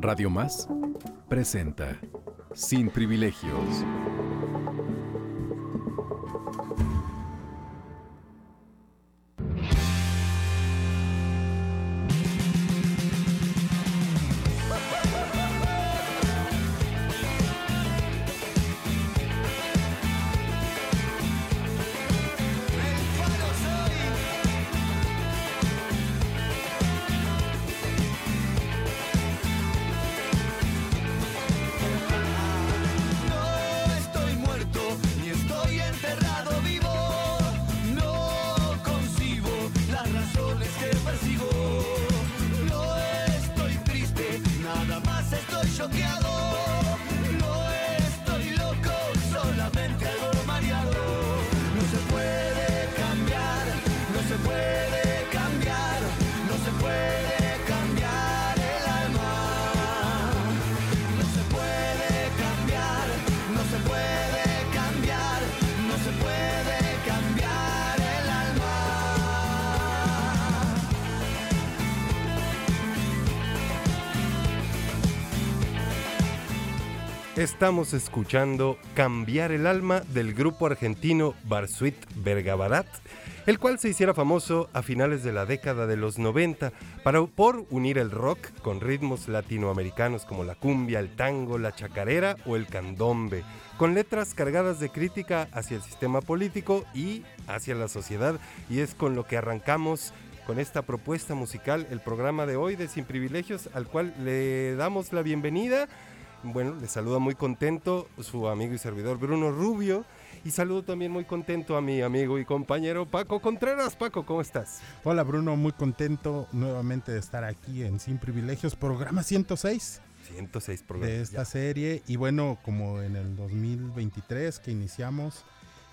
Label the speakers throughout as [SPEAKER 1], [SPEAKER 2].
[SPEAKER 1] Radio Más presenta Sin Privilegios.
[SPEAKER 2] Estamos escuchando Cambiar el alma del grupo argentino Barsuit Bergabarat, el cual se hiciera famoso a finales de la década de los 90 para, por unir el rock con ritmos latinoamericanos como la cumbia, el tango, la chacarera o el candombe, con letras cargadas de crítica hacia el sistema político y hacia la sociedad. Y es con lo que arrancamos con esta propuesta musical el programa de hoy de Sin Privilegios, al cual le damos la bienvenida bueno, le saluda muy contento su amigo y servidor Bruno Rubio. Y saludo también muy contento a mi amigo y compañero Paco Contreras. Paco, ¿cómo estás?
[SPEAKER 3] Hola Bruno, muy contento nuevamente de estar aquí en Sin Privilegios, programa 106.
[SPEAKER 2] 106 programas.
[SPEAKER 3] De esta serie. Y bueno, como en el 2023 que iniciamos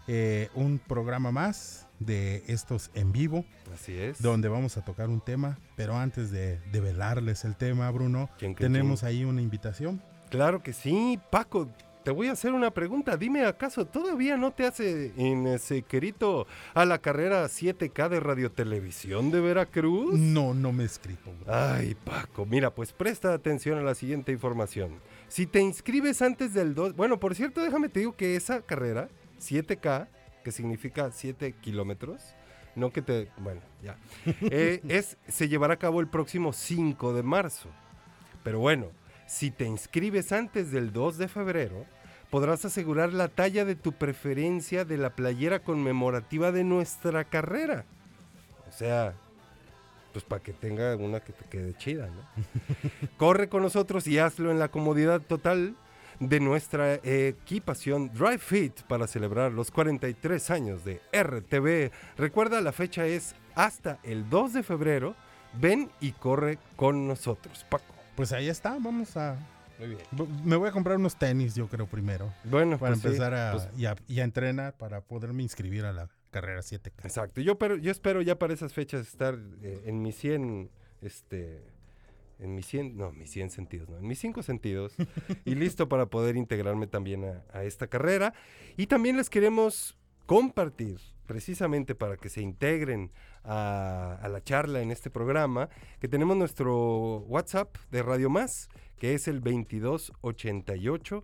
[SPEAKER 3] eh, un programa más de estos en vivo.
[SPEAKER 2] Así es.
[SPEAKER 3] Donde vamos a tocar un tema. Pero antes de, velarles el tema, Bruno, tenemos ahí una invitación
[SPEAKER 2] Claro que sí, Paco. Te voy a hacer una pregunta. Dime, ¿acaso todavía no te hace querido a la carrera 7K de radiotelevisión de Veracruz?
[SPEAKER 3] No, no me he escrito.
[SPEAKER 2] Ay, Paco, mira, pues presta atención a la siguiente información. Si te inscribes antes del 2, bueno, por cierto, déjame te digo que esa carrera 7K, que significa 7 kilómetros, no que te, bueno, ya, eh, es, se llevará a cabo el próximo 5 de marzo. Pero bueno, si te inscribes antes del 2 de febrero, podrás asegurar la talla de tu preferencia de la playera conmemorativa de nuestra carrera. O sea, pues para que tenga una que te quede chida, ¿no? Corre con nosotros y hazlo en la comodidad total de nuestra equipación Drive Fit para celebrar los 43 años de RTV. Recuerda, la fecha es hasta el 2 de febrero. Ven y corre con nosotros, Paco.
[SPEAKER 3] Pues ahí está, vamos a... Muy bien. Me voy a comprar unos tenis, yo creo, primero.
[SPEAKER 2] Bueno,
[SPEAKER 3] para
[SPEAKER 2] pues
[SPEAKER 3] empezar a, pues y a, entrenar para poderme inscribir a la carrera 7K.
[SPEAKER 2] Exacto. Yo, pero, yo espero ya para esas fechas estar eh, en mis 100, este, en mis 100, no, mis 100 sentidos, no, en mis 5 sentidos y listo para poder integrarme también a, a esta carrera. Y también les queremos compartir precisamente para que se integren a, la charla en este programa, que tenemos nuestro WhatsApp de Radio Más, que es el 2288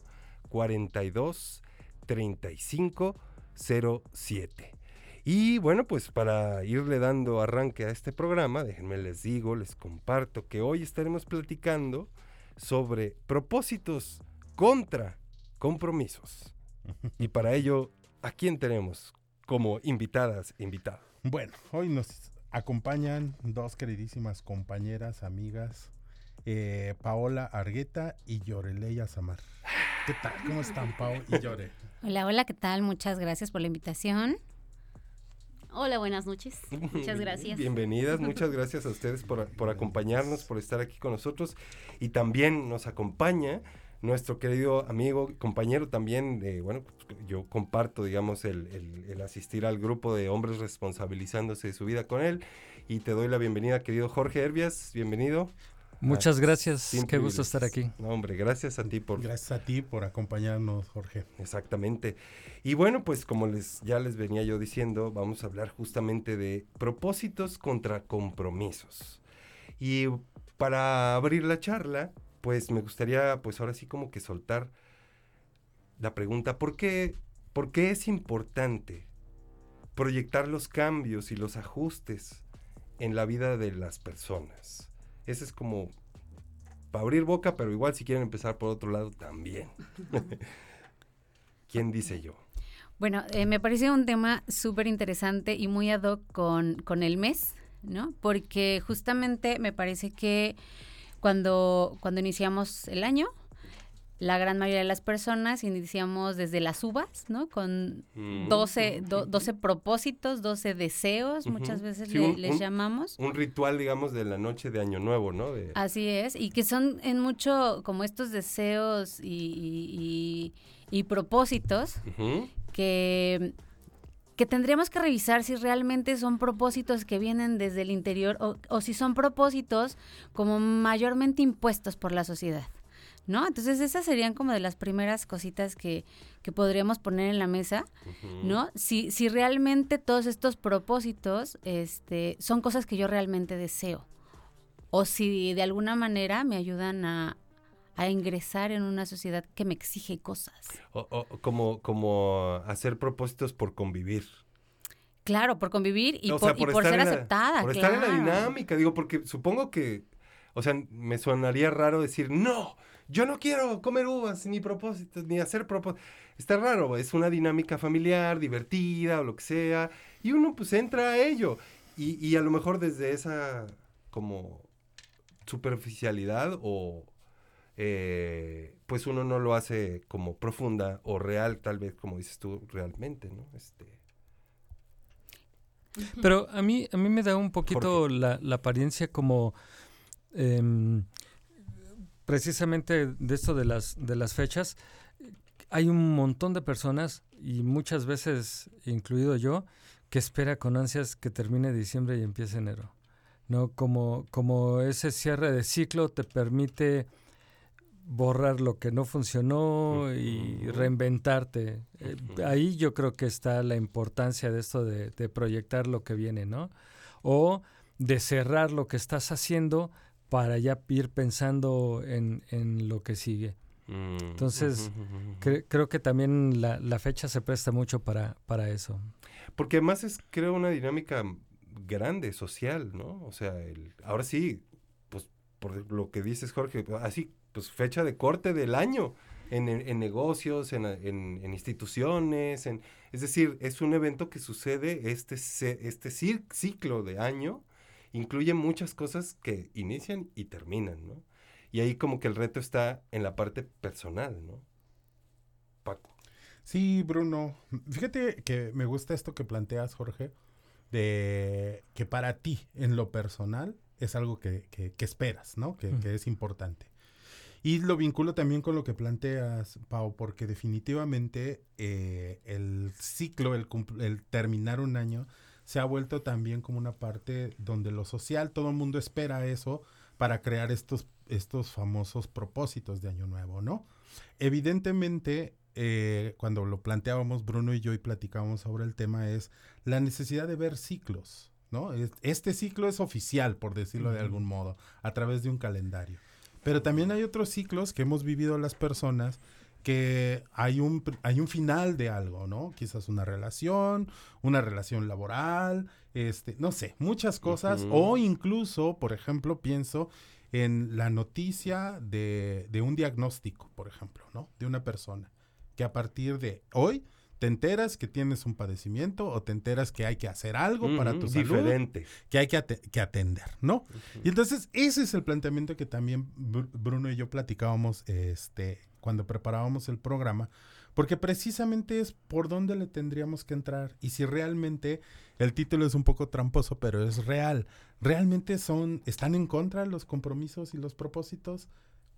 [SPEAKER 2] 42 35 07. Y bueno, pues para irle dando arranque a este programa, déjenme les digo, les comparto que hoy estaremos platicando sobre propósitos contra compromisos. Y para ello, ¿a quién tenemos como invitadas, invitados?
[SPEAKER 3] Bueno, hoy nos acompañan dos queridísimas compañeras, amigas, eh, Paola Argueta y Yoreleya Samar. ¿Qué tal? ¿Cómo están, Pao y Yore?
[SPEAKER 4] Hola, hola, ¿qué tal? Muchas gracias por la invitación. Hola, buenas noches. Muchas gracias.
[SPEAKER 2] Bienvenidas, muchas gracias a ustedes por, por acompañarnos, por estar aquí con nosotros. Y también nos acompaña nuestro querido amigo, compañero también, eh, bueno, yo comparto, digamos, el, el- el asistir al grupo de hombres responsabilizándose de su vida con él. Y te doy la bienvenida, querido Jorge Herbias, bienvenido.
[SPEAKER 5] Muchas
[SPEAKER 2] a
[SPEAKER 5] gracias,
[SPEAKER 2] Sin
[SPEAKER 5] qué gusto estar aquí.
[SPEAKER 2] No, hombre, gracias a ti por...
[SPEAKER 3] Gracias a ti por acompañarnos, Jorge.
[SPEAKER 2] Exactamente. Y bueno, pues como les ya les venía yo diciendo, vamos a hablar justamente de propósitos contra compromisos. Y para abrir la charla, pues me gustaría pues ahora sí como que soltar la pregunta, ¿por qué, por qué es importante proyectar los cambios y los ajustes en la vida de las personas? Ese es como para abrir boca, pero igual si quieren empezar por otro lado también. ¿Quién dice yo?
[SPEAKER 4] Bueno, eh, me parece un tema súper interesante y muy ad hoc con, con el mes, ¿no? Porque justamente me parece que cuando, cuando iniciamos el año, la gran mayoría de las personas iniciamos desde las uvas, ¿no? Con
[SPEAKER 2] Mm.
[SPEAKER 4] 12, do- 12 propósitos, 12 deseos, muchas veces
[SPEAKER 2] Sí,
[SPEAKER 4] le-
[SPEAKER 2] un-
[SPEAKER 4] les llamamos.
[SPEAKER 2] Un ritual, digamos, de la noche de Año Nuevo, ¿no? De-
[SPEAKER 4] Así es, y que son en mucho como estos deseos y, y- y- y propósitos que, que tendríamos que revisar si realmente son propósitos que vienen desde el interior o, o si son propósitos como mayormente impuestos por la sociedad. ¿No? Entonces esas serían como de las primeras cositas que, que podríamos poner en la mesa, ¿no? Si, si realmente todos estos propósitos este, son cosas que yo realmente deseo o si de alguna manera me ayudan a, a ingresar en una sociedad que me exige cosas.
[SPEAKER 2] O- o- como, como hacer propósitos por convivir.
[SPEAKER 4] Claro, por convivir y
[SPEAKER 2] O
[SPEAKER 4] por,
[SPEAKER 2] sea,
[SPEAKER 4] y por ser
[SPEAKER 2] la-
[SPEAKER 4] aceptada.
[SPEAKER 2] Por estar en la dinámica, digo, porque supongo que, o sea, me sonaría raro decir, no, yo no quiero comer uvas, ni propósitos, ni hacer propósitos. Está raro, es una dinámica familiar, divertida o lo que sea, y uno pues entra a ello. Y, y a lo mejor desde esa como superficialidad o eh, pues uno no lo hace como profunda o real, tal vez como dices tú, realmente, ¿no? Este,
[SPEAKER 5] Pero a mí, a mí me da un poquito la, la apariencia como em, precisamente de esto de las, de las fechas. Hay un montón de personas, y muchas veces incluido yo, que espera con ansias que termine diciembre y empiece enero. ¿No? Como, como ese cierre de ciclo te permite borrar lo que no funcionó y reinventarte. Eh, ahí yo creo que está la importancia de esto de, de proyectar lo que viene, ¿no? O de cerrar lo que estás haciendo para ya ir pensando en, en lo que sigue.
[SPEAKER 2] mm,
[SPEAKER 5] Entonces. Cre- creo que también la, la fecha se presta mucho para, para eso.
[SPEAKER 2] Porque además es, creo, una dinámica grande, social, ¿no? O sea, el, ahora sí, pues por lo que dices, Jorge, así, pues fecha de corte del año en, en- en negocios, en, en- en instituciones, en, es decir, es un evento que sucede, este, este cir- ciclo de año incluye muchas cosas que inician y terminan, ¿no? Y ahí como que el reto está en la parte personal, ¿no? Paco.
[SPEAKER 3] Sí, Bruno. Fíjate que me gusta esto que planteas, Jorge, de que para ti, en lo personal, es algo que, que- que esperas, ¿no? Que, que es importante. Y lo vinculo también con lo que planteas, Pau, porque definitivamente eh, el ciclo, el, el terminar un año, se ha vuelto también como una parte donde lo social, todo el mundo espera eso para crear estos, estos famosos propósitos de Año Nuevo, ¿no? Evidentemente, eh, cuando lo planteábamos Bruno y yo y platicábamos sobre el tema, es la necesidad de ver ciclos, ¿no? Es- Este ciclo es oficial, por decirlo de algún modo, a través de un calendario. Pero también hay otros ciclos que hemos vivido las personas que hay un, hay un final de algo, ¿no? Quizás una relación, una relación laboral, este, no sé, muchas cosas. O incluso, por ejemplo, pienso en la noticia de, de un diagnóstico, por ejemplo, ¿no? De una persona. Que a partir de hoy te enteras que tienes un padecimiento o te enteras que hay que hacer algo para tu salud
[SPEAKER 2] Diferente.
[SPEAKER 3] que hay que, que atender, ¿no? Y entonces ese es el planteamiento que también Br- Bruno y yo platicábamos este, cuando preparábamos el programa, Porque precisamente es por dónde le tendríamos que entrar. Y si realmente el título es un poco tramposo, pero es real. ¿Realmente son, están en contra los compromisos y los propósitos?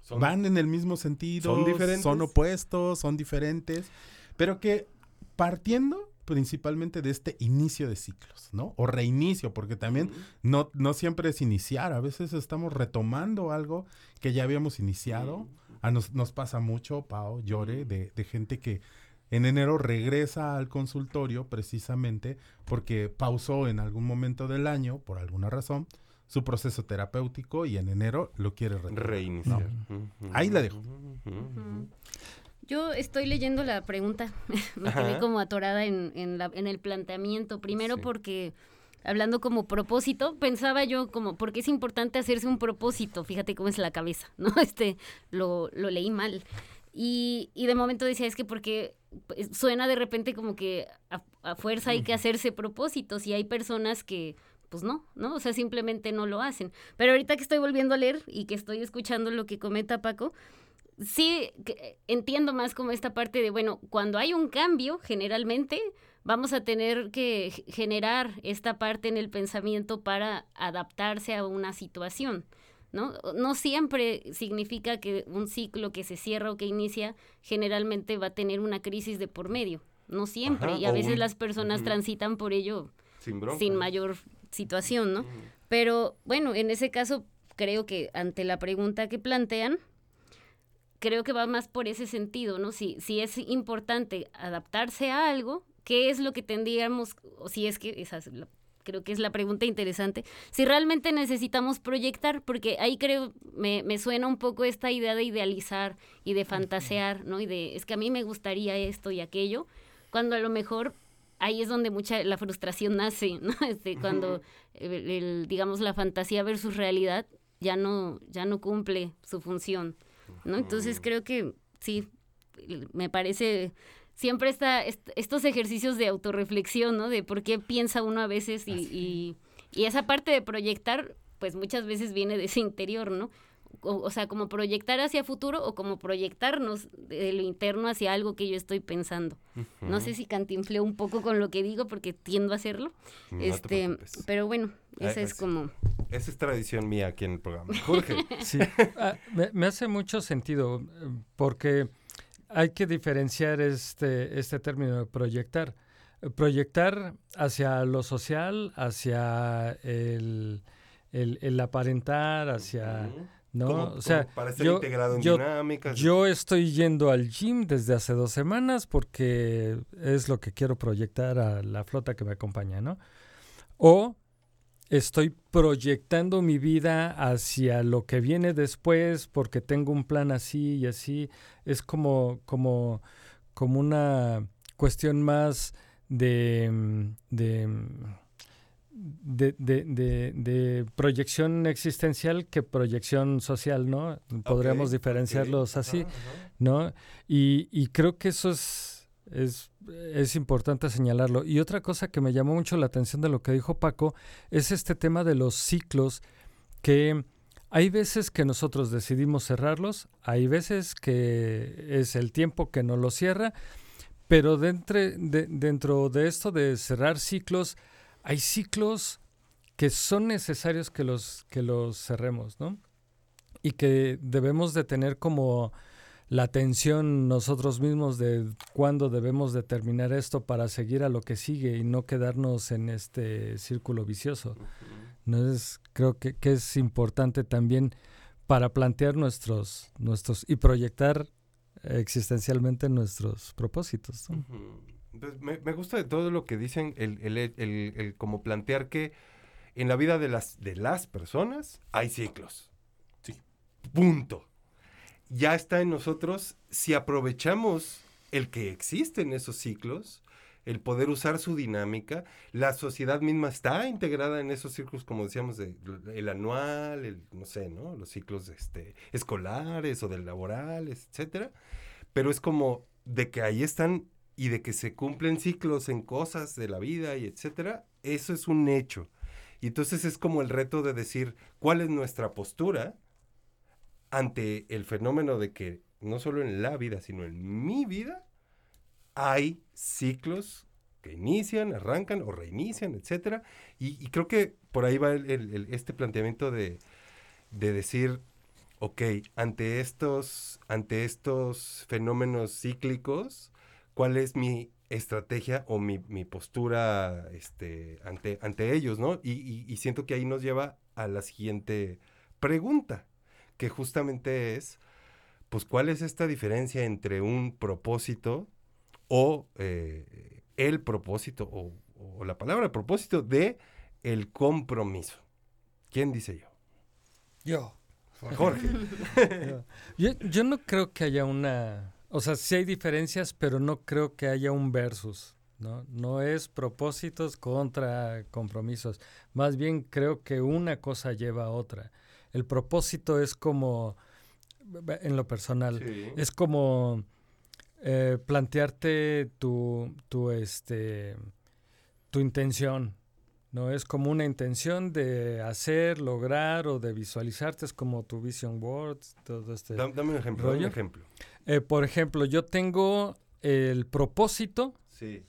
[SPEAKER 2] Son-
[SPEAKER 3] ¿Van en el mismo sentido?
[SPEAKER 2] ¿Son diferentes?
[SPEAKER 3] ¿Son opuestos? ¿Son diferentes? Pero que partiendo principalmente de este inicio de ciclos, ¿no? O reinicio, porque también no, no siempre es iniciar, a veces estamos retomando algo que ya habíamos iniciado. A nos, nos pasa mucho, Pau, llore, de, de gente que en enero regresa al consultorio precisamente porque pausó en algún momento del año, por alguna razón, su proceso terapéutico y en enero lo quiere retomar.
[SPEAKER 2] Reiniciar.
[SPEAKER 3] Ahí la dejo.
[SPEAKER 6] Yo estoy leyendo la pregunta, me
[SPEAKER 2] Ajá.
[SPEAKER 6] quedé como atorada en, en, la- en el planteamiento, primero
[SPEAKER 2] Sí.
[SPEAKER 6] porque hablando como propósito, pensaba yo como, porque es importante hacerse un propósito, fíjate cómo es la cabeza, ¿no? Este, lo, lo leí mal. Y, y de momento decía, es que porque pues, suena de repente como que a, a fuerza hay que hacerse propósitos y hay personas que pues no, ¿no? O sea, simplemente no lo hacen. Pero ahorita que estoy volviendo a leer y que estoy escuchando lo que comenta Paco, sí entiendo más como esta parte de, bueno, cuando hay un cambio, generalmente vamos a tener que generar esta parte en el pensamiento para adaptarse a una situación. ¿No? no siempre significa que un ciclo que se cierra o que inicia generalmente va a tener una crisis de por medio. No siempre.
[SPEAKER 2] Ajá,
[SPEAKER 6] y a veces
[SPEAKER 2] un-
[SPEAKER 6] las personas transitan por ello
[SPEAKER 2] Sin
[SPEAKER 6] sin mayor situación, ¿no? Pero bueno, en ese caso creo que ante la pregunta que plantean, creo que va más por ese sentido, ¿no? Si, si es importante adaptarse a algo, ¿qué es lo que tendríamos, o si es que esa es la- creo que es la pregunta interesante, si realmente necesitamos proyectar, porque ahí creo, me, me suena un poco esta idea de idealizar y de fantasear, ¿no? Y de, es que a mí me gustaría esto y aquello, cuando a lo mejor ahí es donde mucha la frustración nace, ¿no? Este, cuando el, el, digamos la fantasía versus realidad ya no ya no cumple su función, ¿no? Entonces creo que sí me parece siempre está est- estos ejercicios de autorreflexión, ¿no? De por qué piensa uno a veces y, y, y esa parte de proyectar, pues muchas veces viene de ese interior, ¿no? O, o sea, como proyectar hacia futuro o como proyectarnos de lo interno hacia algo que yo estoy pensando. No sé si cantinfleo un poco con lo que digo porque tiendo a hacerlo.
[SPEAKER 2] No
[SPEAKER 6] este, pero bueno, esa es
[SPEAKER 2] así.
[SPEAKER 6] como
[SPEAKER 2] Esa es tradición mía aquí en el programa. Jorge.
[SPEAKER 5] Sí, ah, me, me hace mucho sentido eh, porque hay que diferenciar este, este término de proyectar. Eh, Proyectar hacia lo social, hacia el, el, el aparentar, hacia... ¿no? O sea,
[SPEAKER 2] para estar
[SPEAKER 5] yo,
[SPEAKER 2] integrado en
[SPEAKER 5] yo-
[SPEAKER 2] dinámicas.
[SPEAKER 5] yo estoy yendo al gym desde hace dos semanas porque es lo que quiero proyectar a la flota que me acompaña, ¿no? O estoy proyectando mi vida hacia lo que viene después porque tengo un plan así y así. Es como, como, como una cuestión más de, mm, de, mm, de, de- de- de proyección existencial que proyección social, ¿no? Podríamos diferenciarlos así. ¿no? Y, y creo que eso es, es, es importante señalarlo. Y otra cosa que me llamó mucho la atención de lo que dijo Paco es este tema de los ciclos que hay veces que nosotros decidimos cerrarlos, hay veces que es el tiempo que no lo cierra, pero dentro de, dentro de esto de cerrar ciclos, hay ciclos que son necesarios que los, que los cerremos, ¿no? Y que debemos de tener como la atención nosotros mismos de cuándo debemos de terminar esto para seguir a lo que sigue y no quedarnos en este círculo vicioso. ¿no? Es, creo que, que es importante también para plantear nuestros, nuestros y proyectar existencialmente nuestros propósitos. ¿no?
[SPEAKER 2] Entonces, me, me gusta de todo lo que dicen, el, el, el- el- el como plantear que en la vida de las, de las personas hay ciclos.
[SPEAKER 3] Sí.
[SPEAKER 2] Punto. Ya está en nosotros si aprovechamos el que existen esos ciclos, el poder usar su dinámica. La sociedad misma está integrada en esos ciclos, como decíamos, de, el anual, el, no sé, ¿no? Los ciclos este, escolares o de laborales, etcétera. Pero es como de que ahí están y de que se cumplen ciclos en cosas de la vida y etcétera, eso es un hecho. Y entonces es como el reto de decir cuál es nuestra postura ante el fenómeno de que no solo en la vida, sino en mi vida, hay ciclos que inician, arrancan o reinician, etcétera. Y, creo que por ahí va este planteamiento de, de decir, ok, ante estos, ante estos fenómenos cíclicos, ¿cuál es mi estrategia o mi, mi postura este, ante, ante ellos, ¿no? Y, y- y siento que ahí nos lleva a la siguiente pregunta, que justamente es, pues, ¿cuál es esta diferencia entre un propósito o eh, el propósito o, o la palabra propósito de el compromiso? ¿Quién dice yo?
[SPEAKER 5] Yo.
[SPEAKER 2] Jorge.
[SPEAKER 5] yo, yo no creo que haya una... O sea, sí hay diferencias, pero no creo que haya un versus. ¿no? no es propósitos contra compromisos. Más bien creo que una cosa lleva a otra. El propósito es como, en lo personal,
[SPEAKER 2] Sí.
[SPEAKER 5] es como eh, plantearte tu, tu, este, tu intención. No es como una intención de hacer, lograr o de visualizarte, es como tu vision board, todo este
[SPEAKER 2] Dam- dame un ejemplo, dame un
[SPEAKER 5] rollo.
[SPEAKER 2] ejemplo.
[SPEAKER 5] Eh, por ejemplo, yo tengo el propósito
[SPEAKER 2] Sí.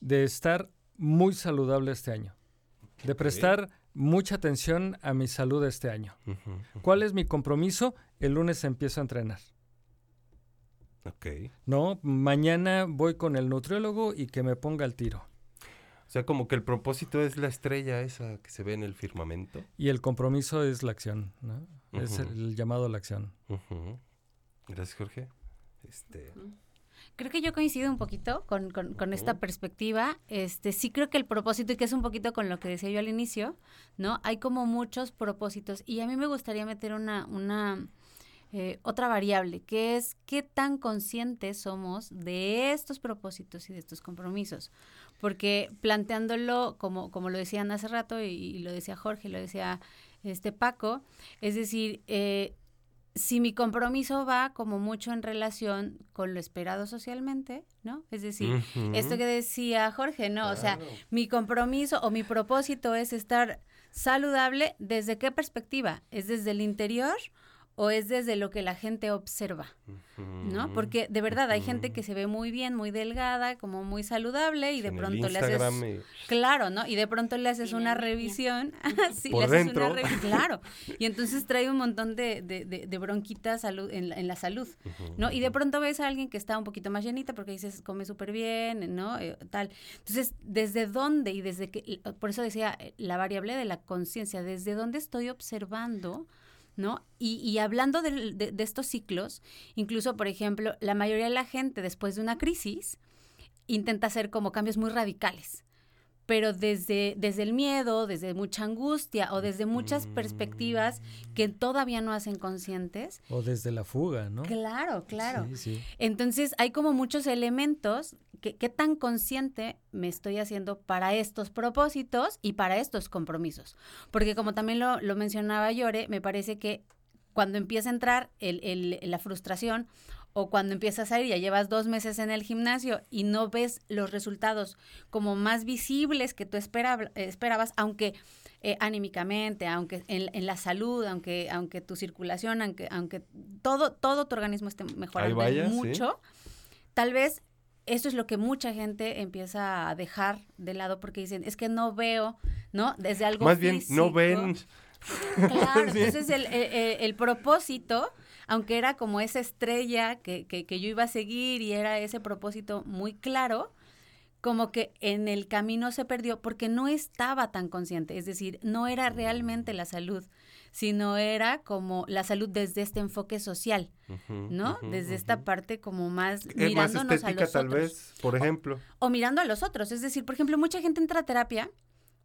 [SPEAKER 5] de estar muy saludable este año, de prestar mucha atención a mi salud este año. ¿Cuál es mi compromiso? El lunes empiezo a entrenar.
[SPEAKER 2] Ok.
[SPEAKER 5] No, mañana voy con el nutriólogo y que me ponga al tiro.
[SPEAKER 2] O sea, como que el propósito es la estrella esa que se ve en el firmamento.
[SPEAKER 5] Y el compromiso es la acción, ¿no? Es el llamado a la acción.
[SPEAKER 2] Gracias, Jorge. Este,
[SPEAKER 4] Creo que yo coincido un poquito con, con- con esta perspectiva. Este, sí creo que el propósito, y que es un poquito con lo que decía yo al inicio, ¿no? Hay como muchos propósitos. Y a mí me gustaría meter una, una eh, otra variable, que es qué tan conscientes somos de estos propósitos y de estos compromisos. Porque planteándolo, como, como lo decían hace rato, y, y lo decía Jorge, lo decía este Paco, es decir, eh, si mi compromiso va como mucho en relación con lo esperado socialmente, ¿no? Es decir, esto que decía Jorge, ¿no? O sea, mi compromiso o mi propósito es estar saludable, ¿desde qué perspectiva? ¿Es desde el interior o es desde lo que la gente observa? ¿No? Porque de verdad hay gente que se ve muy bien, muy delgada, como muy saludable y de
[SPEAKER 2] En el
[SPEAKER 4] pronto le haces...
[SPEAKER 2] y-
[SPEAKER 4] Claro, ¿no? Y de pronto le haces una revisión. sí,
[SPEAKER 2] Por
[SPEAKER 4] le haces
[SPEAKER 2] dentro.
[SPEAKER 4] una revi- Claro. Y entonces trae un montón de, de, de, de bronquitas salud, en, la, en la salud, ¿no? Y de pronto ves a alguien que está un poquito más llenita porque dices, come súper bien, ¿no? Eh, tal. Entonces, ¿desde dónde? Y desde que, por eso decía eh, la variable de la conciencia, ¿desde dónde estoy observando? ¿No? Y, y hablando de, de estos ciclos, incluso, por ejemplo, la mayoría de la gente después de una crisis intenta hacer como cambios muy radicales, pero desde, desde el miedo, desde mucha angustia o desde muchas perspectivas que todavía no hacen conscientes.
[SPEAKER 5] O desde la fuga, ¿no?
[SPEAKER 4] Claro, claro.
[SPEAKER 5] Sí, sí.
[SPEAKER 4] Entonces hay como muchos elementos que qué tan consciente me estoy haciendo para estos propósitos y para estos compromisos. Porque como también lo, lo mencionaba Llore, me parece que cuando empieza a entrar el, el- la frustración o cuando empiezas a ir, ya llevas dos meses en el gimnasio y no ves los resultados como más visibles que tú esperab- esperabas, aunque eh, anímicamente, aunque en, en la salud, aunque, aunque tu circulación, aunque, aunque todo, todo tu organismo esté mejorando
[SPEAKER 2] vaya, sí.
[SPEAKER 4] mucho, tal vez eso es lo que mucha gente empieza a dejar de lado porque dicen, es que no veo, ¿no? Desde algo
[SPEAKER 2] Más bien, no ven.
[SPEAKER 4] Claro, entonces el, el- el- el propósito, aunque era como esa estrella que, que- que yo iba a seguir y era ese propósito muy claro, como que en el camino se perdió porque no estaba tan consciente, es decir, no era realmente la salud, sino era como la salud desde este enfoque social, ¿no? Desde esta parte como más
[SPEAKER 2] Es más
[SPEAKER 4] a
[SPEAKER 2] estética
[SPEAKER 4] los
[SPEAKER 2] tal
[SPEAKER 4] otros
[SPEAKER 2] vez, por ejemplo.
[SPEAKER 4] o mirando a los otros. Es decir, por ejemplo, mucha gente entra a terapia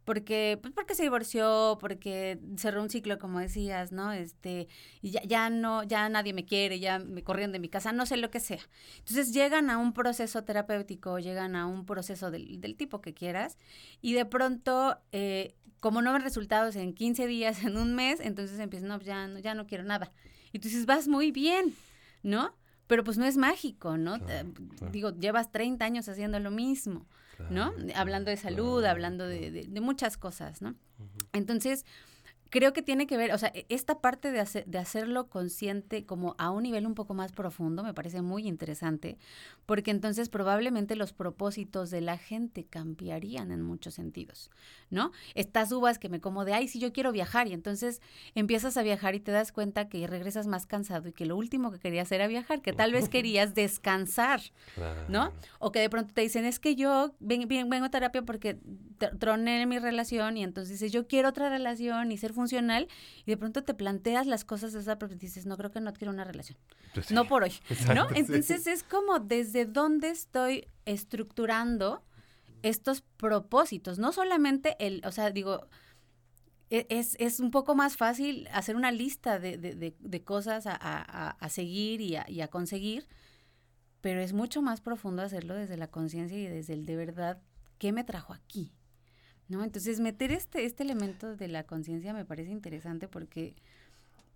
[SPEAKER 4] porque, pues porque se divorció, porque cerró un ciclo, como decías, ¿no? Este, y ya, ya no, ya nadie me quiere, ya me corrieron de mi casa, no sé lo que sea. Entonces llegan a un proceso terapéutico, llegan a un proceso del, del tipo que quieras, y de pronto, eh, como no ven resultados en 15 días, en un mes, entonces empiezan, no, pues ya, no, ya no quiero nada. Y tú dices, vas muy bien, ¿no? Pero pues no es mágico, ¿no? Digo, llevas 30 años haciendo lo mismo, ¿no? Hablando de salud, hablando de, de- de muchas cosas, ¿no? Entonces, creo que tiene que ver, o sea, e- esta parte de, hacer, de hacerlo consciente como a un nivel un poco más profundo me parece muy interesante, porque entonces probablemente los propósitos de la gente cambiarían en muchos sentidos, ¿no? Estas uvas que me como de, ay, sí, yo quiero viajar, y entonces empiezas a viajar y te das cuenta que regresas más cansado y que lo último que querías era viajar, que tal vez querías descansar, ¿no? O que de pronto te dicen, es que yo ven- ven- vengo a terapia porque tr- troné mi relación y entonces dices, yo quiero otra relación y ser funcional y de pronto te planteas las cosas de esa perspectiva y dices, no creo que no quiero una relación.
[SPEAKER 7] Pues sí.
[SPEAKER 4] No por hoy, ¿no?
[SPEAKER 7] Exacto, sí.
[SPEAKER 4] Entonces es como desde dónde estoy estructurando estos propósitos, no solamente el, o sea, digo, e- es, es un poco más fácil hacer una lista de, de- de- de cosas a, a- a- a seguir y a, y a conseguir, pero es mucho más profundo hacerlo desde la conciencia y desde el de verdad, ¿qué me trajo aquí? ¿No? Entonces meter este, este elemento de la conciencia me parece interesante porque,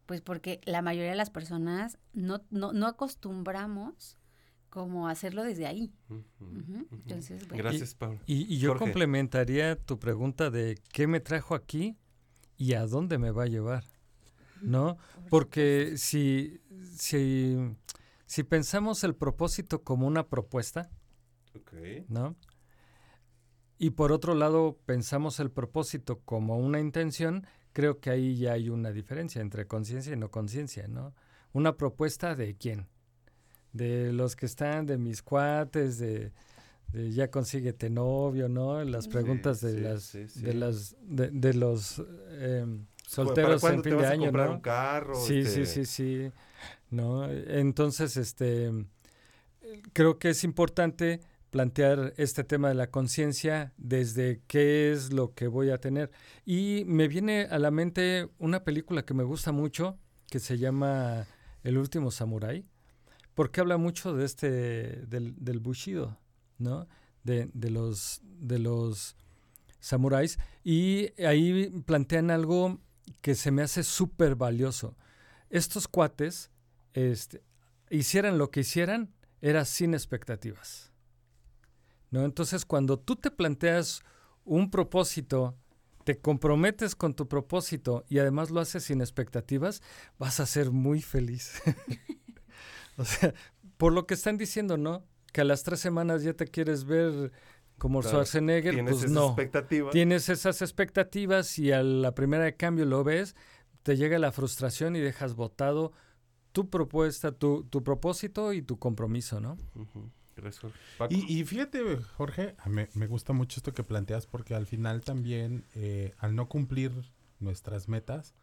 [SPEAKER 4] pues porque la mayoría de las personas no, no, no acostumbramos como a hacerlo desde ahí. Entonces, bueno.
[SPEAKER 2] Gracias, Pablo.
[SPEAKER 5] Y, y yo
[SPEAKER 2] Jorge.
[SPEAKER 5] complementaría tu pregunta de qué me trajo aquí y a dónde me va a llevar, ¿no? Porque si, si, si pensamos el propósito como una propuesta, ¿no? Y por otro lado pensamos el propósito como una intención, creo que ahí ya hay una diferencia entre conciencia y no conciencia, ¿no? Una propuesta de quién? De los que están, de mis cuates, de, de ya consíguete novio, ¿no? Las
[SPEAKER 2] Sí,
[SPEAKER 5] preguntas de
[SPEAKER 2] sí,
[SPEAKER 5] las
[SPEAKER 2] sí, sí.
[SPEAKER 5] de las de, de los em,
[SPEAKER 2] ¿Para
[SPEAKER 5] solteros en
[SPEAKER 2] te
[SPEAKER 5] fin de
[SPEAKER 2] vas a
[SPEAKER 5] año,
[SPEAKER 2] comprar
[SPEAKER 5] ¿no?
[SPEAKER 2] un carro?
[SPEAKER 5] Sí,
[SPEAKER 2] Este-
[SPEAKER 5] sí, sí, sí. ¿No? Entonces, este creo que es importante plantear este tema de la conciencia desde qué es lo que voy a tener. Y me viene a la mente una película que me gusta mucho, que se llama El último samurái, porque habla mucho de este, del, del bushido, ¿no? De, de los, de los samuráis. Y ahí plantean algo que se me hace súper valioso. Estos cuates, este, hicieran lo que hicieran, era sin expectativas. ¿No? Entonces, cuando tú te planteas un propósito, te comprometes con tu propósito y además lo haces sin expectativas, vas a ser muy feliz. o sea, por lo que están diciendo, ¿no? Que a las tres semanas ya te quieres ver como
[SPEAKER 2] Claro,
[SPEAKER 5] Schwarzenegger,
[SPEAKER 2] tienes
[SPEAKER 5] pues
[SPEAKER 2] esas
[SPEAKER 5] no.
[SPEAKER 2] expectativas.
[SPEAKER 5] Tienes esas expectativas y a la primera de cambio lo ves, te llega la frustración y dejas botado tu propuesta, tu, tu propósito y tu compromiso, ¿no?
[SPEAKER 3] Y, y fíjate, Jorge, me, me gusta mucho esto que planteas porque al final también, eh, al no cumplir nuestras metas,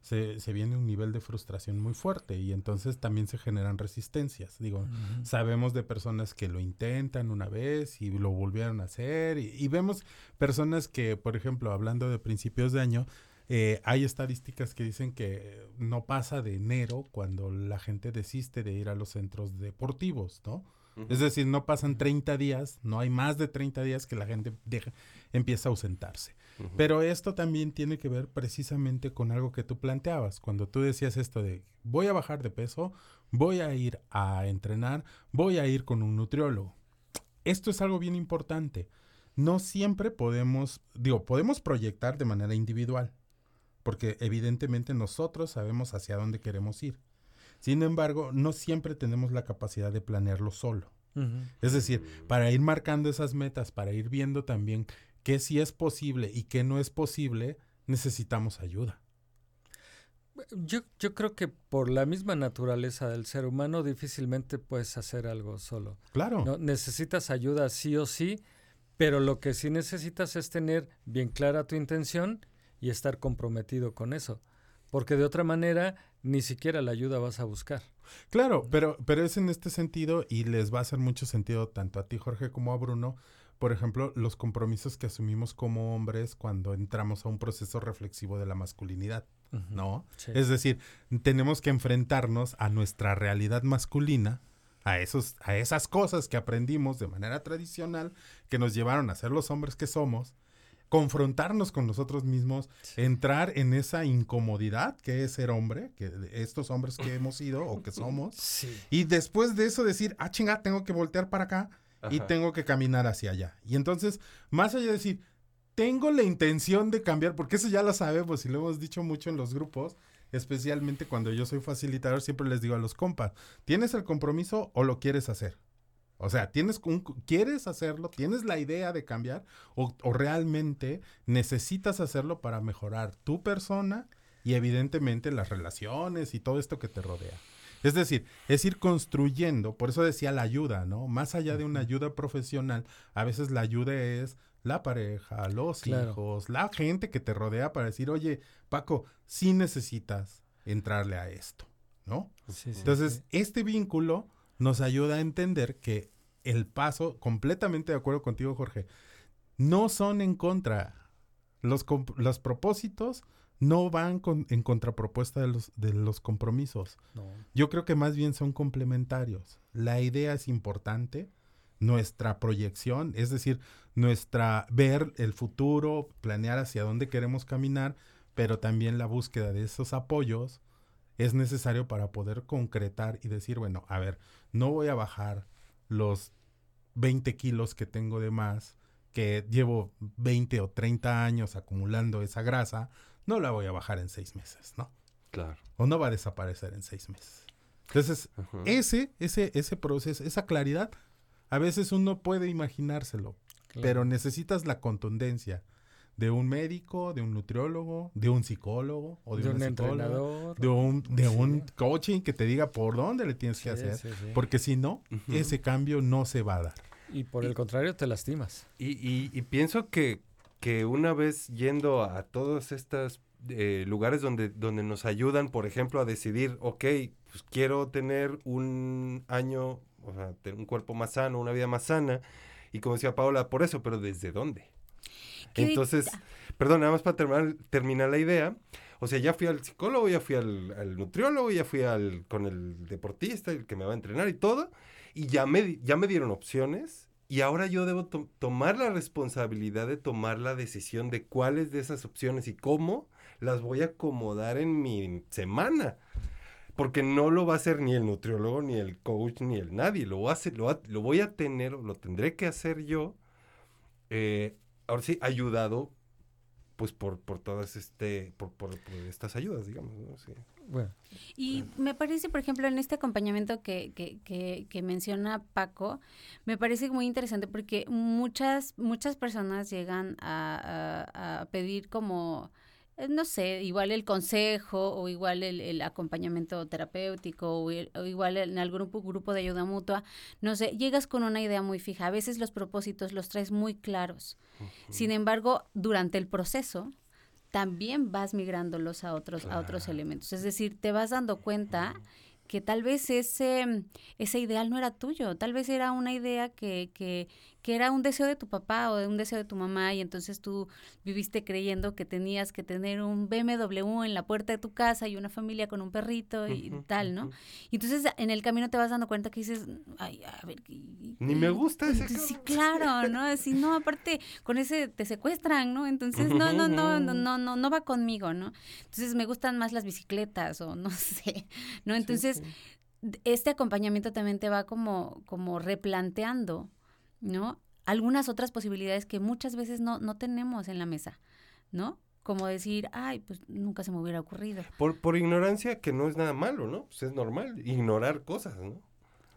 [SPEAKER 3] se, se viene un nivel de frustración muy fuerte y entonces también se generan resistencias. Digo, sabemos de personas que lo intentan una vez y lo volvieron a hacer y, y vemos personas que, por ejemplo, hablando de principios de año, eh, hay estadísticas que dicen que no pasa de enero cuando la gente desiste de ir a los centros deportivos, ¿no? Es decir, no pasan 30 días, no hay más de 30 días que la gente deja, empieza a ausentarse. Pero esto también tiene que ver precisamente con algo que tú planteabas. Cuando tú decías esto de voy a bajar de peso, voy a ir a entrenar, voy a ir con un nutriólogo. Esto es algo bien importante. No siempre podemos, digo, podemos proyectar de manera individual, porque evidentemente nosotros sabemos hacia dónde queremos ir. Sin embargo, no siempre tenemos la capacidad de planearlo solo. Es decir, para ir marcando esas metas, para ir viendo también qué sí es posible y qué no es posible, necesitamos ayuda.
[SPEAKER 5] Yo, yo creo que por la misma naturaleza del ser humano difícilmente puedes hacer algo solo.
[SPEAKER 3] Claro.
[SPEAKER 5] ¿no? Necesitas ayuda sí o sí, pero lo que sí necesitas es tener bien clara tu intención y estar comprometido con eso. Porque de otra manera ni siquiera la ayuda vas a buscar.
[SPEAKER 3] Claro, pero, pero es en este sentido y les va a hacer mucho sentido tanto a ti, Jorge, como a Bruno. Por ejemplo, los compromisos que asumimos como hombres cuando entramos a un proceso reflexivo de la masculinidad. ¿no?
[SPEAKER 5] Sí.
[SPEAKER 3] Es decir, tenemos que enfrentarnos a nuestra realidad masculina, a, esos, a esas cosas que aprendimos de manera tradicional, que nos llevaron a ser los hombres que somos, confrontarnos con nosotros mismos, entrar en esa incomodidad que es ser hombre, que estos hombres que hemos sido o que somos,
[SPEAKER 5] Sí.
[SPEAKER 3] y después de eso decir, ah, chinga, tengo que voltear para acá y tengo que caminar hacia allá. Y entonces, más allá de decir, tengo la intención de cambiar, porque eso ya lo sabemos y lo hemos dicho mucho en los grupos, especialmente cuando yo soy facilitador, siempre les digo a los compas, ¿tienes el compromiso o lo quieres hacer? O sea, ¿tienes un, ¿quieres hacerlo? ¿Tienes la idea de cambiar? O, o realmente necesitas hacerlo para mejorar tu persona y evidentemente las relaciones y todo esto que te rodea? Es decir, es ir construyendo, por eso decía la ayuda, ¿no? Más allá de una ayuda profesional, a veces la ayuda es la pareja, los
[SPEAKER 5] Claro.
[SPEAKER 3] hijos, la gente que te rodea para decir, oye, Paco, sí necesitas entrarle a esto, ¿no?
[SPEAKER 5] Sí, sí,
[SPEAKER 3] Entonces,
[SPEAKER 5] sí.
[SPEAKER 3] este vínculo nos ayuda a entender que el paso, completamente de acuerdo contigo, Jorge, no son en contra. Los, los propósitos no van con- en contrapropuesta de los, de los compromisos.
[SPEAKER 5] No.
[SPEAKER 3] Yo creo que más bien son complementarios. La idea es importante, nuestra proyección, es decir, nuestra ver el futuro, planear hacia dónde queremos caminar, pero también la búsqueda de esos apoyos es necesario para poder concretar y decir, bueno, a ver, no voy a bajar los 20 kilos que tengo de más, que llevo 20 o 30 años acumulando esa grasa, no la voy a bajar en seis meses, ¿no?
[SPEAKER 2] Claro.
[SPEAKER 3] O no va a desaparecer en seis meses. Entonces,
[SPEAKER 2] Ajá.
[SPEAKER 3] ese, ese, ese proceso, esa claridad, a veces uno puede imaginárselo,
[SPEAKER 5] Claro.
[SPEAKER 3] pero necesitas la contundencia de un médico, de un nutriólogo, de un psicólogo o de,
[SPEAKER 5] un entrenador.
[SPEAKER 3] de un, de
[SPEAKER 5] Sí.
[SPEAKER 3] un coaching que te diga por dónde le tienes que hacer,
[SPEAKER 5] sí, sí.
[SPEAKER 3] porque si no, ese cambio no se va a dar.
[SPEAKER 5] Y por el contrario, te lastimas.
[SPEAKER 2] Y, y- y pienso que, que una vez yendo a todos estos eh, lugares donde, donde nos ayudan, por ejemplo, a decidir, ok, pues quiero tener un año, o sea, tener un cuerpo más sano, una vida más sana, y como decía Paola, por eso, pero ¿desde dónde?
[SPEAKER 4] ¿Qué di-
[SPEAKER 2] Entonces, perdón, nada más para terminar, terminar la idea. O sea, ya fui al psicólogo, ya fui al, al nutriólogo, ya fui al, con el deportista, el que me va a entrenar y todo. Y ya me, ya me dieron opciones. Y ahora yo debo to- tomar la responsabilidad de tomar la decisión de cuáles de esas opciones y cómo las voy a acomodar en mi semana. Porque no lo va a hacer ni el nutriólogo, ni el coach, ni el nadie. Lo va- lo voy a tener, lo tendré que hacer yo eh, ahora sí, ayudado pues por, por todas este, por, por, por estas ayudas, digamos, ¿no? Sí.
[SPEAKER 5] Bueno,
[SPEAKER 4] Y me parece, por ejemplo, en este acompañamiento que, que, que, que menciona Paco, me parece muy interesante porque muchas, muchas personas llegan a, a- a pedir como, eh, no sé, igual el consejo o igual el, el acompañamiento terapéutico o, el- o igual en algún grupo, grupo de ayuda mutua, no sé, llegas con una idea muy fija. A veces los propósitos los traes muy claros. Sin embargo, durante el proceso, también vas migrándolos a otros, a otros elementos. Es decir, te vas dando cuenta que tal vez ese, ese ideal no era tuyo, tal vez era una idea que, que, que era un deseo de tu papá o de un deseo de tu mamá y entonces tú viviste creyendo que tenías que tener un BMW en la puerta de tu casa y una familia con un perrito y tal, ¿no? Y entonces en el camino te vas dando cuenta que dices, ay, a ver, y-
[SPEAKER 2] Ni me gusta ese
[SPEAKER 4] Sí,
[SPEAKER 2] cabrón.
[SPEAKER 4] claro, ¿no? Así, no, aparte, con ese te secuestran, ¿no? Entonces, no, no, no, no, no, no, no va conmigo, ¿no? Entonces me gustan más las bicicletas o no sé, ¿no? Entonces, este acompañamiento también te va como, como replanteando, ¿no? Algunas otras posibilidades que muchas veces no, no tenemos en la mesa, ¿no? Como decir, ay, pues nunca se me hubiera ocurrido.
[SPEAKER 2] Por, por ignorancia, que no es nada malo, ¿no? Pues es normal ignorar cosas, ¿no?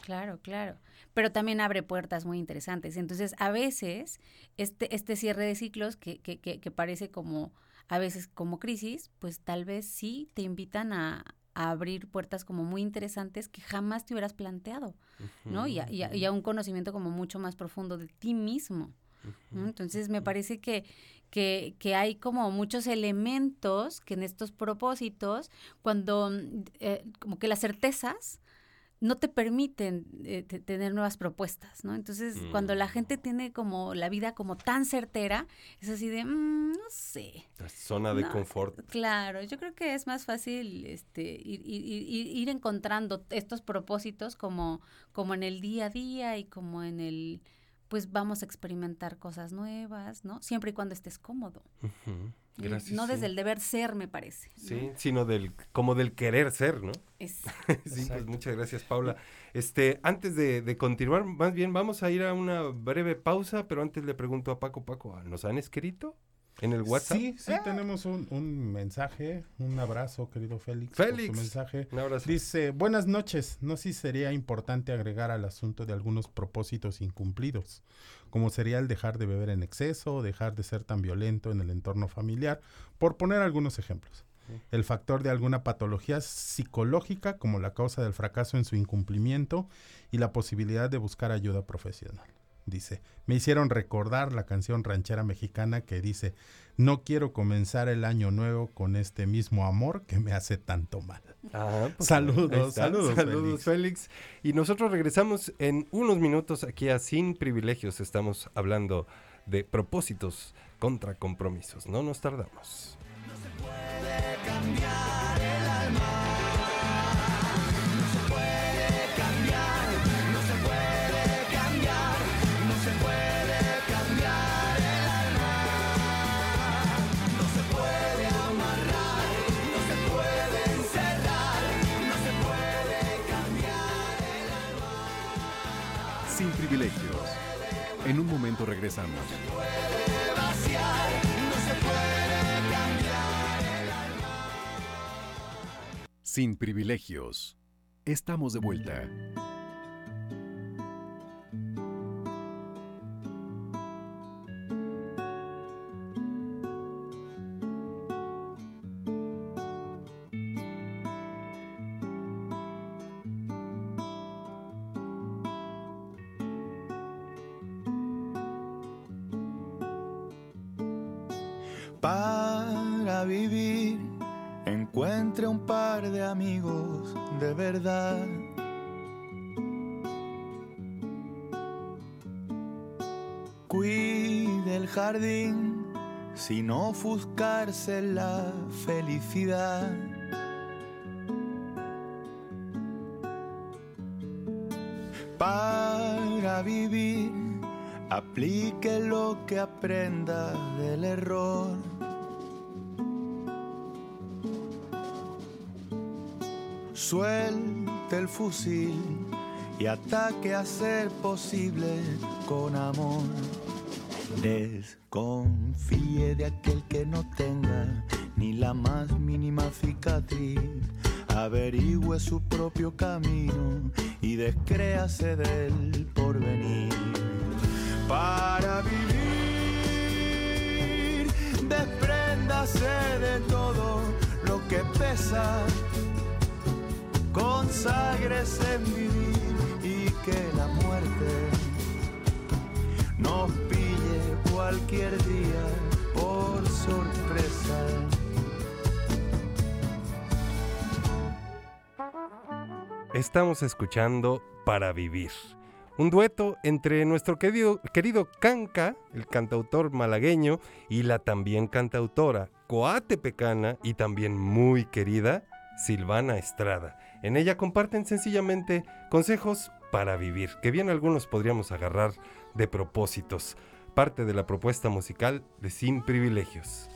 [SPEAKER 4] Claro, claro. Pero también abre puertas muy interesantes. Entonces, a veces, este, este cierre de ciclos que, que, que, que parece como, a veces como crisis, pues tal vez sí te invitan a, a abrir puertas como muy interesantes que jamás te hubieras planteado, ¿no? Y a, y a- y a un conocimiento como mucho más profundo de ti mismo. Entonces, me parece que, que, que hay como muchos elementos que en estos propósitos, cuando eh, como que las certezas no te permiten eh, te- tener nuevas propuestas, ¿no? Entonces, cuando la gente tiene como la vida como tan certera, es así de, "Mm, no sé.
[SPEAKER 2] La zona de
[SPEAKER 4] No,
[SPEAKER 2] confort.
[SPEAKER 4] Claro, yo creo que es más fácil este, ir, ir- ir- ir encontrando estos propósitos como, como en el día a día y como en el, pues vamos a experimentar cosas nuevas, ¿no? Siempre y cuando estés cómodo.
[SPEAKER 2] Gracias.
[SPEAKER 4] no desde el deber ser, me parece. ¿no?
[SPEAKER 2] Sí, sino del, como del querer ser, ¿no?
[SPEAKER 4] Es-
[SPEAKER 2] sí, pues muchas gracias, Paula. Este, antes de, de continuar, más bien vamos a ir a una breve pausa, pero antes le pregunto a Paco, Paco, ¿nos han escrito? En el WhatsApp.
[SPEAKER 3] Sí, sí, tenemos un, un mensaje, un abrazo, querido Félix.
[SPEAKER 2] Félix,
[SPEAKER 3] mensaje.
[SPEAKER 2] un abrazo.
[SPEAKER 3] Dice, buenas noches, no sé si sería importante agregar al asunto de algunos propósitos incumplidos, como sería el dejar de beber en exceso, dejar de ser tan violento en el entorno familiar, por poner algunos ejemplos. El factor de alguna patología psicológica como la causa del fracaso en su incumplimiento y la posibilidad de buscar ayuda profesional. Dice, me hicieron recordar la canción ranchera mexicana que dice, no quiero comenzar el año nuevo con este mismo amor que me hace tanto mal.
[SPEAKER 2] Ah, pues,
[SPEAKER 3] saludos, saludos,
[SPEAKER 2] saludos, Félix. Y nosotros regresamos en unos minutos aquí a Sin Privilegios. Estamos hablando de propósitos contra compromisos. No nos tardamos.
[SPEAKER 7] cambiar el alma. El alma.
[SPEAKER 1] Sin privilegios. Estamos de vuelta.
[SPEAKER 8] Sin ofuscarse la felicidad. Para vivir, aplique lo que aprenda del error. Suelte el fusil y ataque a ser posible con amor. Desconfíe de aquel que no tenga ni la más mínima cicatriz. Averigüe su propio camino y descréase del porvenir. Para vivir, despréndase de todo lo que pesa conságrese en vivir y que la muerte nos cualquier día por sorpresa.
[SPEAKER 2] Estamos escuchando Para Vivir. Un dueto entre nuestro querido, querido Canca, el cantautor malagueño, y la también cantautora coatepecana y también muy querida Silvana Estrada. En ella comparten sencillamente consejos para vivir, que bien algunos podríamos agarrar de propósitos. Parte de la propuesta musical de Sin Privilegios.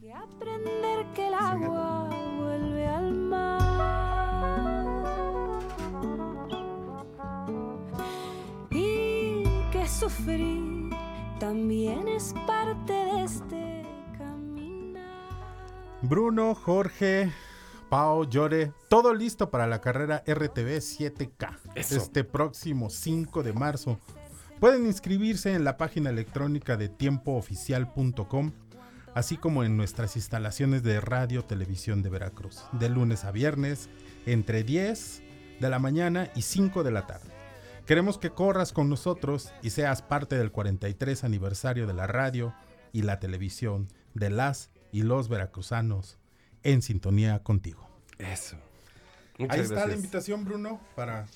[SPEAKER 7] que aprender que el agua vuelve al mar y que sufrir también es parte de este
[SPEAKER 3] Bruno, Jorge, Pau, Llore, todo listo para la carrera RTV 7K.
[SPEAKER 2] Eso.
[SPEAKER 3] Este próximo 5 de marzo. Pueden inscribirse en la página electrónica de tiempooficial.com, así como en nuestras instalaciones de Radio Televisión de Veracruz, de lunes a viernes, entre 10 de la mañana y 5 de la tarde. Queremos que corras con nosotros y seas parte del 43 aniversario de la radio y la televisión de las y los veracruzanos en sintonía contigo.
[SPEAKER 2] Eso.
[SPEAKER 3] Ahí está la invitación, Bruno, para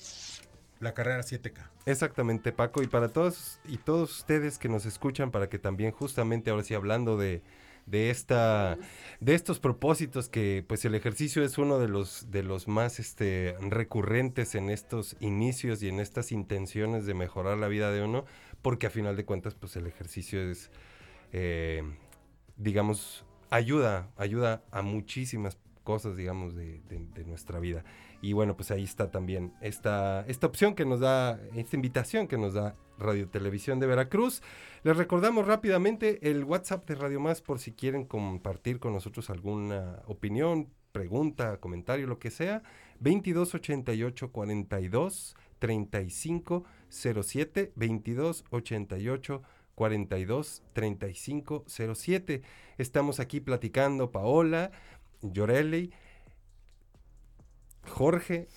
[SPEAKER 3] la carrera 7K.
[SPEAKER 2] Exactamente, Paco. Y para todos y todos ustedes que nos escuchan, para que también justamente ahora sí hablando de, de esta de estos propósitos que pues el ejercicio es uno de los de los más este recurrentes en estos inicios y en estas intenciones de mejorar la vida de uno, porque a final de cuentas pues el ejercicio es eh, digamos ayuda ayuda a muchísimas cosas, digamos, de, de- de nuestra vida. Y bueno, pues ahí está también esta, esta opción que nos da, esta invitación que nos da Radio Televisión de Veracruz. Les recordamos rápidamente el WhatsApp de Radio Más por si quieren compartir con nosotros alguna opinión, pregunta, comentario, lo que sea. 2288 42 35 07 2288 42 35 07. Estamos aquí platicando Paola, Yoreli, Jorge,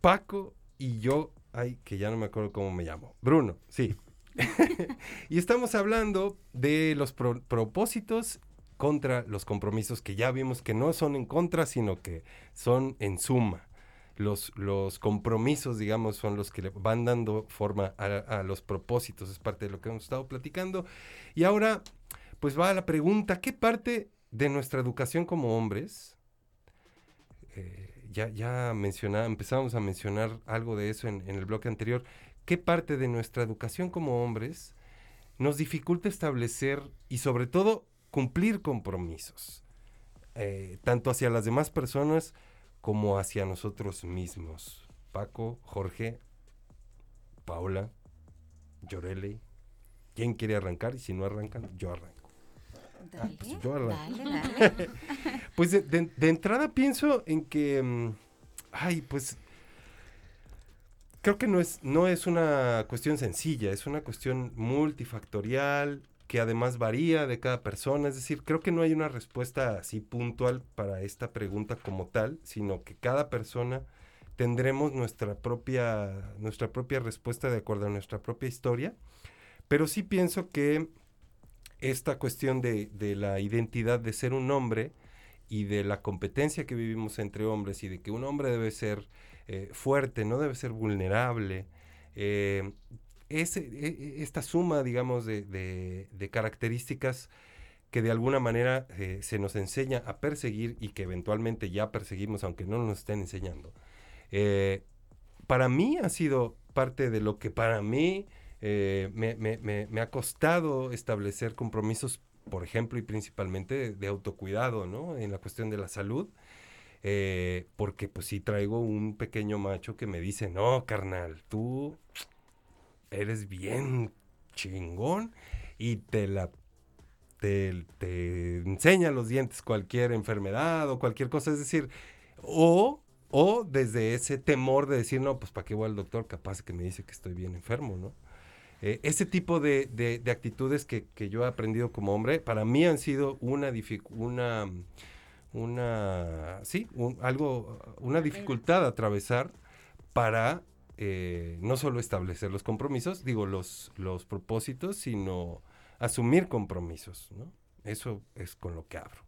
[SPEAKER 2] Paco y yo, ay, que ya no me acuerdo cómo me llamo. Bruno, sí. y estamos hablando de los pro- propósitos contra los compromisos que ya vimos que no son en contra, sino que son en suma. Los, los compromisos, digamos, son los que le van dando forma a, a los propósitos, es parte de lo que hemos estado platicando. Y ahora, pues va a la pregunta, ¿qué parte de nuestra educación como hombres, eh, ya, ya menciona, empezamos a mencionar algo de eso en, en el bloque anterior, ¿qué parte de nuestra educación como hombres nos dificulta establecer y sobre todo cumplir compromisos, eh, tanto hacia las demás personas como hacia nosotros mismos? Paco, Jorge, Paola, Yoreli, ¿quién quiere arrancar? Y si no arrancan, yo arranco. Ah, pues
[SPEAKER 4] dale, dale.
[SPEAKER 2] pues de, de- de entrada pienso en que, mm, ay, pues creo que no es, no es una cuestión sencilla, es una cuestión multifactorial que además varía de cada persona, es decir, creo que no hay una respuesta así puntual para esta pregunta como tal, sino que cada persona tendremos nuestra propia, nuestra propia respuesta de acuerdo a nuestra propia historia, pero sí pienso que esta cuestión de, de la identidad de ser un hombre y de la competencia que vivimos entre hombres y de que un hombre debe ser eh, fuerte, no debe ser vulnerable, eh, e- e- esta suma, digamos, de, de- características que de alguna manera eh, se nos enseña a perseguir y que eventualmente ya perseguimos, aunque no nos estén enseñando, para mí ha sido parte de lo que para mí eh, me, ha costado establecer compromisos, por ejemplo, y principalmente de, de autocuidado, ¿no? En la cuestión de la salud. eh, porque pues sí traigo un pequeño macho que me dice, no, carnal, tú eres bien chingón y te la te, te enseña los dientes cualquier enfermedad o cualquier cosa, es decir, o, o desde ese temor de decir, no, pues para qué voy al doctor, capaz que me dice que estoy bien enfermo, ¿no? Eh, ese tipo de, de- de actitudes que, que yo he aprendido como hombre, para mí han sido una una, una, sí, un- algo, una dificultad a atravesar para eh, no solo establecer los compromisos, digo, los, los propósitos, sino asumir compromisos, ¿no? Eso es con lo que abro.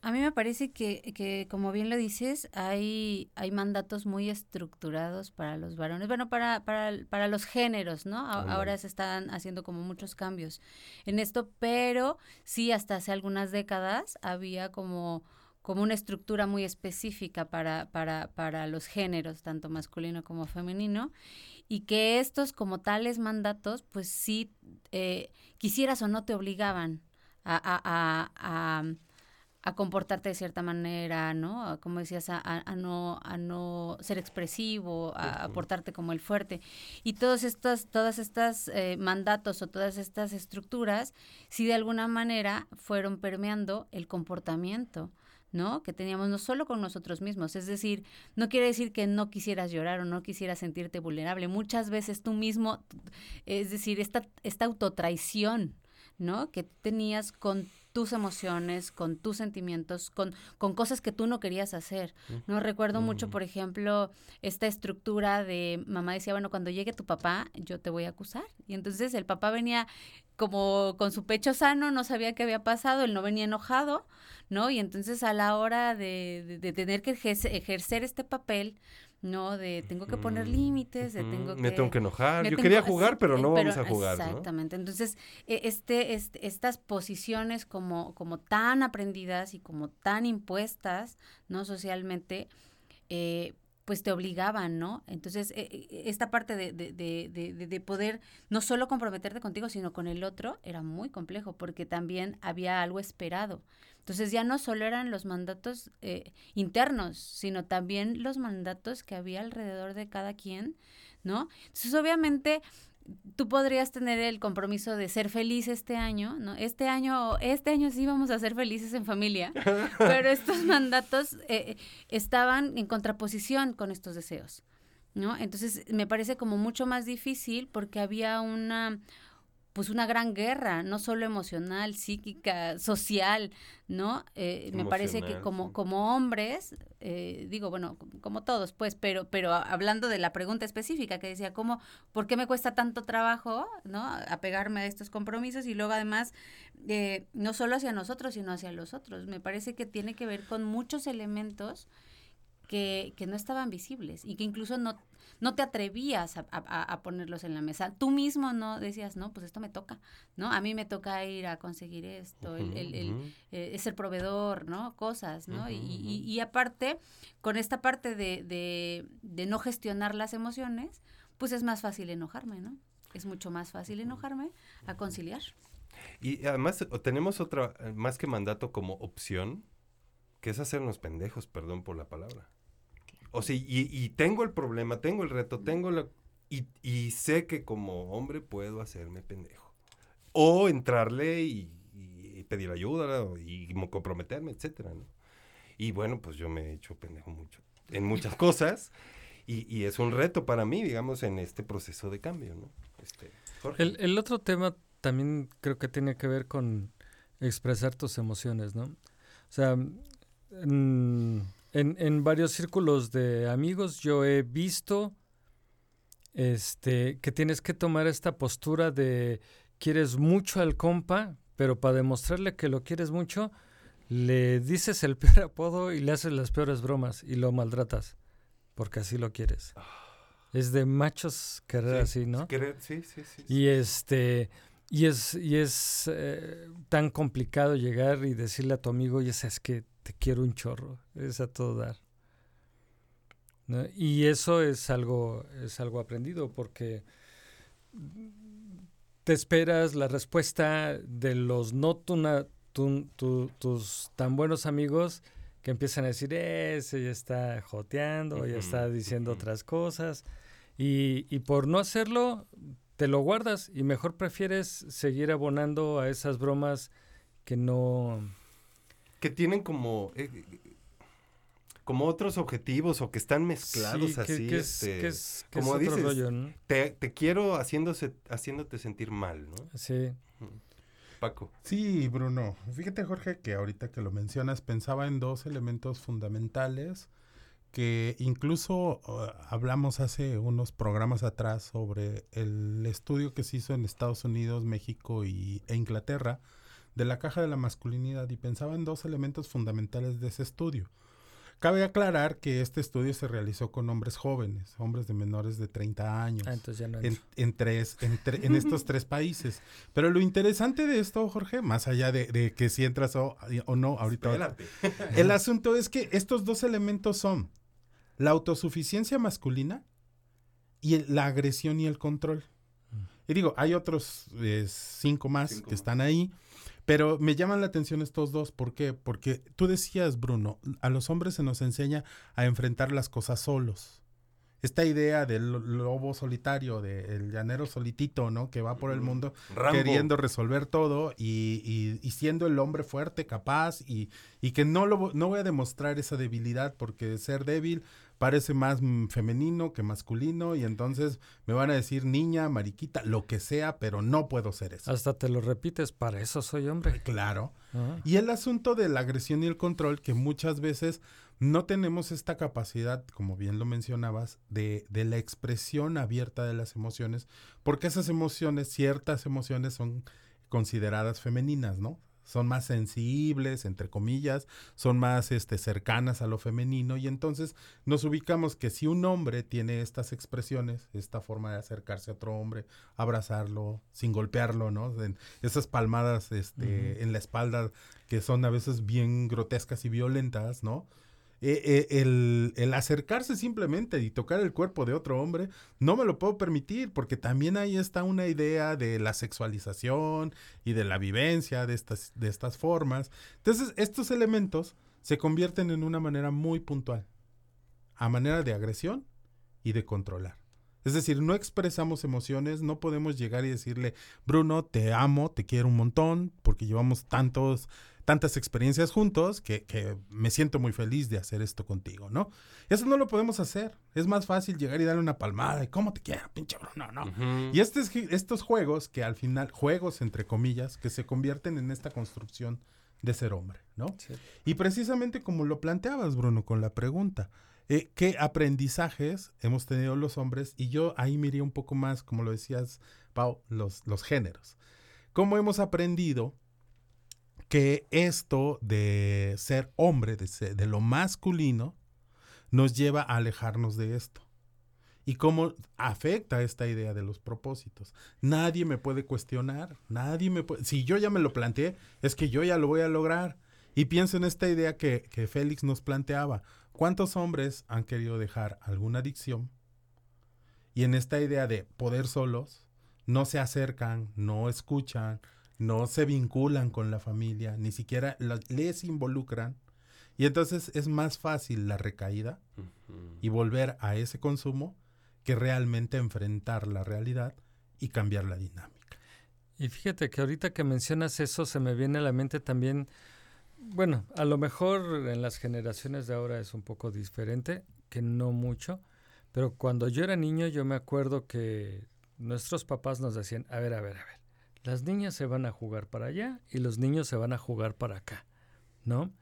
[SPEAKER 4] A mí me parece que, que, como bien lo dices, hay, hay mandatos muy estructurados para los varones, bueno, para, para, para los géneros, ¿no? A-. Ahora se están haciendo como muchos cambios en esto, pero sí, hasta hace algunas décadas había como, como una estructura muy específica para, para, para los géneros, tanto masculino como femenino, y que estos como tales mandatos, pues sí, eh, quisieras o no te obligaban a, a, a, a, a comportarte de cierta manera, ¿no? A, como decías, a, no, a no ser expresivo, a, a portarte como el fuerte. Y todos estos, todas estas eh, mandatos o todas estas estructuras, sí de alguna manera fueron permeando el comportamiento. ¿no? Que teníamos no solo con nosotros mismos, es decir, no quiere decir que no quisieras llorar o no quisieras sentirte vulnerable, muchas veces tú mismo, es decir, esta, esta autotraición, ¿no? Que tenías con tus emociones, con tus sentimientos, con, con cosas que tú no querías hacer. No recuerdo mucho, por ejemplo, esta estructura de mamá decía, bueno, cuando llegue tu papá, yo te voy a acusar. Y entonces el papá venía como con su pecho sano, no sabía qué había pasado, él no venía enojado, ¿no? Y entonces a la hora de, de- de tener que ejerce- ejercer este papel, ¿no? De tengo que poner límites, de tengo que...
[SPEAKER 2] Me tengo que enojar. Yo
[SPEAKER 4] tengo-
[SPEAKER 2] quería jugar, pero no vamos a jugar, ¿no?
[SPEAKER 4] Exactamente. Entonces, e- este, este, estas posiciones como, como tan aprendidas y como tan impuestas, ¿no? Socialmente, eh, pues te obligaban, ¿no? Entonces, eh, eh, esta parte de, de, de, de, de poder no solo comprometerte contigo, sino con el otro, era muy complejo, porque también había algo esperado. Entonces, ya no solo eran los mandatos eh, internos, sino también los mandatos que había alrededor de cada quien, ¿no? Entonces, obviamente, tú podrías tener el compromiso de ser feliz este año, ¿no? Este año, este año sí vamos a ser felices en familia, pero estos mandatos eh, estaban en contraposición con estos deseos, ¿no? Entonces me parece como mucho más difícil porque había una pues una gran guerra, no solo emocional, psíquica, social, ¿no? Eh, me parece que como, como hombres, eh, digo, bueno, como todos, pues, pero, pero hablando de la pregunta específica que decía, ¿cómo, por qué me cuesta tanto trabajo, ¿no? Apegarme a estos compromisos y luego además, eh, no solo hacia nosotros, sino hacia los otros. Me parece que tiene que ver con muchos elementos que, que no estaban visibles y que incluso no, no te atrevías a, a- a ponerlos en la mesa. Tú mismo no decías, no, pues esto me toca, ¿no? A mí me toca ir a conseguir esto, el, el- el, eh, ser proveedor, ¿no? Cosas, ¿no? Y- y, y aparte, con esta parte de, de, de no gestionar las emociones, pues es más fácil enojarme, ¿no? Es mucho más fácil enojarme a conciliar.
[SPEAKER 2] Y además tenemos otra, más que mandato como opción, que es hacernos pendejos, perdón por la palabra. O sea, y, y tengo el problema, tengo el reto, tengo la... Y, y sé que como hombre puedo hacerme pendejo. O entrarle y, y pedir ayuda y comprometerme, etcétera, ¿no? Y bueno, pues yo me he hecho pendejo mucho en muchas cosas. Y, es un reto para mí, digamos, en este proceso de cambio, ¿no? Este, Jorge.
[SPEAKER 5] El, el otro tema también creo que tiene que ver con expresar tus emociones, ¿no? O sea, en, en- en varios círculos de amigos yo he visto este, que tienes que tomar esta postura de quieres mucho al compa, pero para demostrarle que lo quieres mucho, le dices el peor apodo y le haces las peores bromas y lo maltratas, porque así lo quieres. Es de machos querer
[SPEAKER 2] Sí,
[SPEAKER 5] así, ¿no?
[SPEAKER 2] querer- sí, sí, sí,
[SPEAKER 5] Y este y es y es eh, tan complicado llegar y decirle a tu amigo, "Oye, es que te quiero un chorro." Es a todo dar. ¿no? Y eso es algo es algo aprendido porque te esperas la respuesta de los no tu na- tu- tu- tus tan buenos amigos que empiezan a decir, ese ya está joteando, ya está diciendo otras cosas. Y, y por no hacerlo, te lo guardas y mejor prefieres seguir abonando a esas bromas que no...
[SPEAKER 2] que tienen como eh, como otros objetivos o que están mezclados
[SPEAKER 5] Sí, que-
[SPEAKER 2] así
[SPEAKER 5] que es-
[SPEAKER 2] este,
[SPEAKER 5] que es- que
[SPEAKER 2] como
[SPEAKER 5] es otro
[SPEAKER 2] dices
[SPEAKER 5] rollo, ¿no?
[SPEAKER 2] te, te quiero haciéndose haciéndote sentir mal no
[SPEAKER 5] Sí.
[SPEAKER 2] Paco
[SPEAKER 3] Sí, Bruno. Fíjate, Jorge, que ahorita que lo mencionas, pensaba en dos elementos fundamentales que incluso uh, hablamos hace unos programas atrás sobre el estudio que se hizo en Estados Unidos, México y, e Inglaterra de la caja de la masculinidad y pensaba en dos elementos fundamentales de ese estudio. Cabe aclarar que este estudio se realizó con hombres jóvenes, hombres de menores de 30 años,
[SPEAKER 5] Ah, entonces ya no
[SPEAKER 3] en, en tres, en, tre- en estos tres países. Pero lo interesante de esto, Jorge, más allá de, de que si entras o, o no, ahorita.
[SPEAKER 2] Espérate.
[SPEAKER 3] El asunto es que estos dos elementos son la autosuficiencia masculina y el- la agresión y el control. Y digo, hay otros eh, cinco más
[SPEAKER 2] Cinco
[SPEAKER 3] que
[SPEAKER 2] más.
[SPEAKER 3] están ahí, pero me llaman la atención estos dos. ¿Por qué? Porque tú decías, Bruno, a los hombres se nos enseña a enfrentar las cosas solos. Esta idea del lo- lobo solitario, del llanero solitito, ¿no? Que va por el mundo
[SPEAKER 2] Rambo.
[SPEAKER 3] queriendo resolver todo y, y- y siendo el hombre fuerte, capaz y, y que no, lo, no voy a demostrar esa debilidad porque ser débil parece más mm, femenino que masculino y entonces me van a decir niña, mariquita, lo que sea, pero no puedo ser eso.
[SPEAKER 5] Hasta te lo repites, para eso soy hombre.
[SPEAKER 3] Claro.
[SPEAKER 5] Ajá.
[SPEAKER 3] Y el asunto de la agresión y el control, que muchas veces no tenemos esta capacidad, como bien lo mencionabas, de, de la expresión abierta de las emociones, porque esas emociones, ciertas emociones son consideradas femeninas, ¿no? Son más sensibles, entre comillas, son más este, cercanas a lo femenino y entonces nos ubicamos que si un hombre tiene estas expresiones, esta forma de acercarse a otro hombre, abrazarlo, sin golpearlo, ¿no? En esas palmadas este, en la espalda que son a veces bien grotescas y violentas, ¿no? Eh, eh, el, el acercarse simplemente y tocar el cuerpo de otro hombre, no me lo puedo permitir, porque también ahí está una idea de la sexualización y de la vivencia de estas, de estas formas. Entonces, estos elementos se convierten en una manera muy puntual, a manera de agresión y de controlar. Es decir, no expresamos emociones, no podemos llegar y decirle, Bruno, te amo, te quiero un montón, porque llevamos tantos, tantas experiencias juntos que, que me siento muy feliz de hacer esto contigo, ¿no? Eso no lo podemos hacer. Es más fácil llegar y darle una palmada y cómo te quiero, pinche Bruno, ¿no? Y este es- estos juegos que al final, juegos entre comillas, que se convierten en esta construcción de ser hombre, ¿no? Y precisamente como lo planteabas, Bruno, con la pregunta, eh, ¿qué aprendizajes hemos tenido los hombres? Y yo ahí miré un poco más, como lo decías, Pau, los, los géneros. ¿Cómo hemos aprendido que esto de ser hombre, de, de lo masculino, nos lleva a alejarnos de esto? y cómo afecta esta idea de los propósitos. Nadie me puede cuestionar, nadie me puede... Si yo ya me lo planteé, es que yo ya lo voy a lograr. Y pienso en esta idea que, que Félix nos planteaba. ¿Cuántos hombres han querido dejar alguna adicción? Y en esta idea de poder solos, no se acercan, no escuchan, no se vinculan con la familia, ni siquiera la- les involucran. Y entonces es más fácil la recaída y volver a ese consumo que realmente enfrentar la realidad y cambiar la dinámica.
[SPEAKER 5] Y fíjate que ahorita que mencionas eso se me viene a la mente también, bueno, a lo mejor en las generaciones de ahora es un poco diferente, que no mucho, pero cuando yo era niño yo me acuerdo que nuestros papás nos decían, a ver, a ver, a ver, las niñas se van a jugar para allá y los niños se van a jugar para acá, ¿no?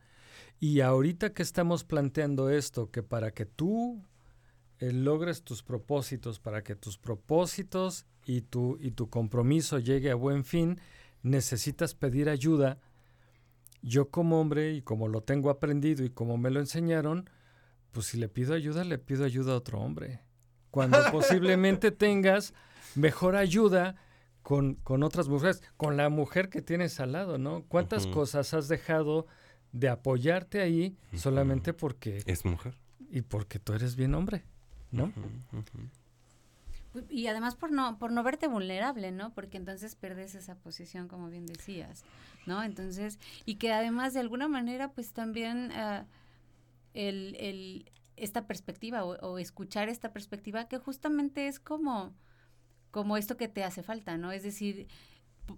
[SPEAKER 5] Y ahorita que estamos planteando esto, que para que tú eh, logres tus propósitos, para que tus propósitos y tu, y tu compromiso llegue a buen fin, necesitas pedir ayuda. Yo como hombre y como lo tengo aprendido y como me lo enseñaron, pues si le pido ayuda, le pido ayuda a otro hombre. Cuando posiblemente tengas mejor ayuda con, con otras mujeres, con la mujer que tienes al lado, ¿no? ¿Cuántas cosas has dejado de apoyarte ahí solamente porque...
[SPEAKER 2] Es mujer.
[SPEAKER 5] Y porque tú eres bien hombre, ¿no?
[SPEAKER 4] Y además por no, por no verte vulnerable, ¿no? Porque entonces pierdes esa posición, como bien decías, ¿no? Entonces, y que además de alguna manera, pues también ah, el, el- esta perspectiva o, o escuchar esta perspectiva que justamente es como, como esto que te hace falta, ¿no? Es decir,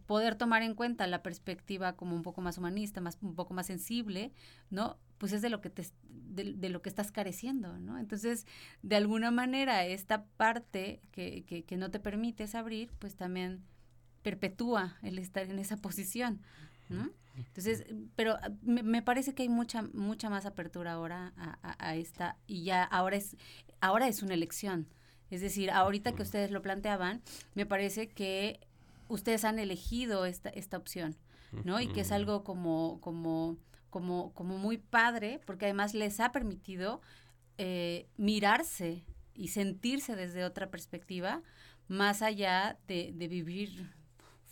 [SPEAKER 4] poder tomar en cuenta la perspectiva como un poco más humanista, más un poco más sensible, ¿no? Pues es de lo que te de, de lo que estás careciendo, ¿no? Entonces, de alguna manera esta parte que, que, que no te permites abrir, pues también perpetúa el estar en esa posición, ¿no? Entonces, pero ah, me, me parece que hay mucha mucha más apertura ahora a, a- a esta y ya ahora es ahora es una elección. Es decir, ahorita que ustedes lo planteaban, me parece que ustedes han elegido esta esta opción, ¿no? Y que es algo como como como como muy padre, porque además les ha permitido eh, mirarse y sentirse desde otra perspectiva, más allá de, de vivir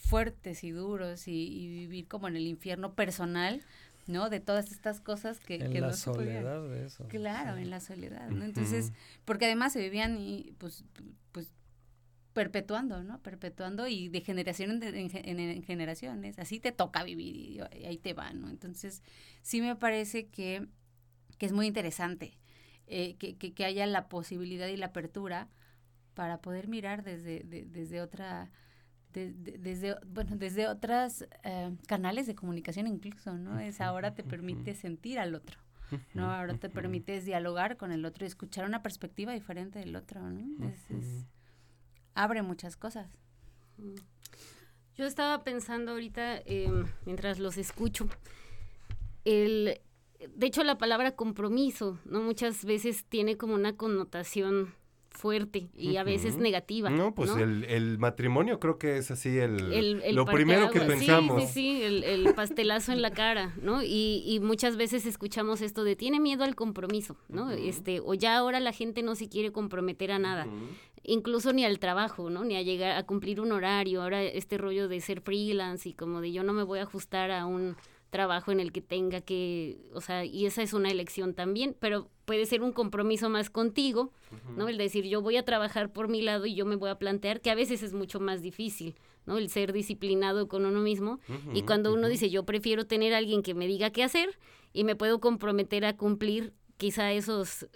[SPEAKER 4] fuertes y duros y, y vivir como en el infierno personal, ¿no? De todas estas cosas que,
[SPEAKER 5] En
[SPEAKER 4] que
[SPEAKER 5] la
[SPEAKER 4] no podían.
[SPEAKER 5] soledad de eso,
[SPEAKER 4] Claro,
[SPEAKER 5] sí.
[SPEAKER 4] en la soledad, ¿no? Entonces, porque además se vivían y pues, pues perpetuando, ¿no? Perpetuando y de generación en, en en- en generaciones. Así te toca vivir y, y ahí te va, ¿no? Entonces, sí me parece que, que es muy interesante eh, que, que, que haya la posibilidad y la apertura para poder mirar desde, de- desde otra de- de- desde bueno desde otras eh, canales de comunicación incluso no es ahora te permite sentir al otro no ahora te permites dialogar con el otro y escuchar una perspectiva diferente del otro no es, es- abre muchas cosas.
[SPEAKER 6] Yo estaba pensando ahorita, eh, mientras los escucho, el, de hecho la palabra compromiso, ¿no? Muchas veces tiene como una connotación fuerte y a veces negativa.
[SPEAKER 2] No, pues
[SPEAKER 6] ¿no?
[SPEAKER 2] El, el matrimonio creo que es así el,
[SPEAKER 6] el, el
[SPEAKER 2] lo primero que pensamos.
[SPEAKER 6] Sí, sí, sí, el, el pastelazo en la cara, ¿no? Y, y muchas veces escuchamos esto de tiene miedo al compromiso, ¿no? Este, o ya ahora la gente no se quiere comprometer a nada. Incluso ni al trabajo, ¿no? Ni a llegar a cumplir un horario. Ahora este rollo de ser freelance y como de yo no me voy a ajustar a un trabajo en el que tenga que, o sea, y esa es una elección también, pero puede ser un compromiso más contigo, ¿no? El decir, yo voy a trabajar por mi lado y yo me voy a plantear, que a veces es mucho más difícil, ¿no? El ser disciplinado con uno mismo. y cuando uno dice, yo prefiero tener a alguien que me diga qué hacer y me puedo comprometer a cumplir quizá esos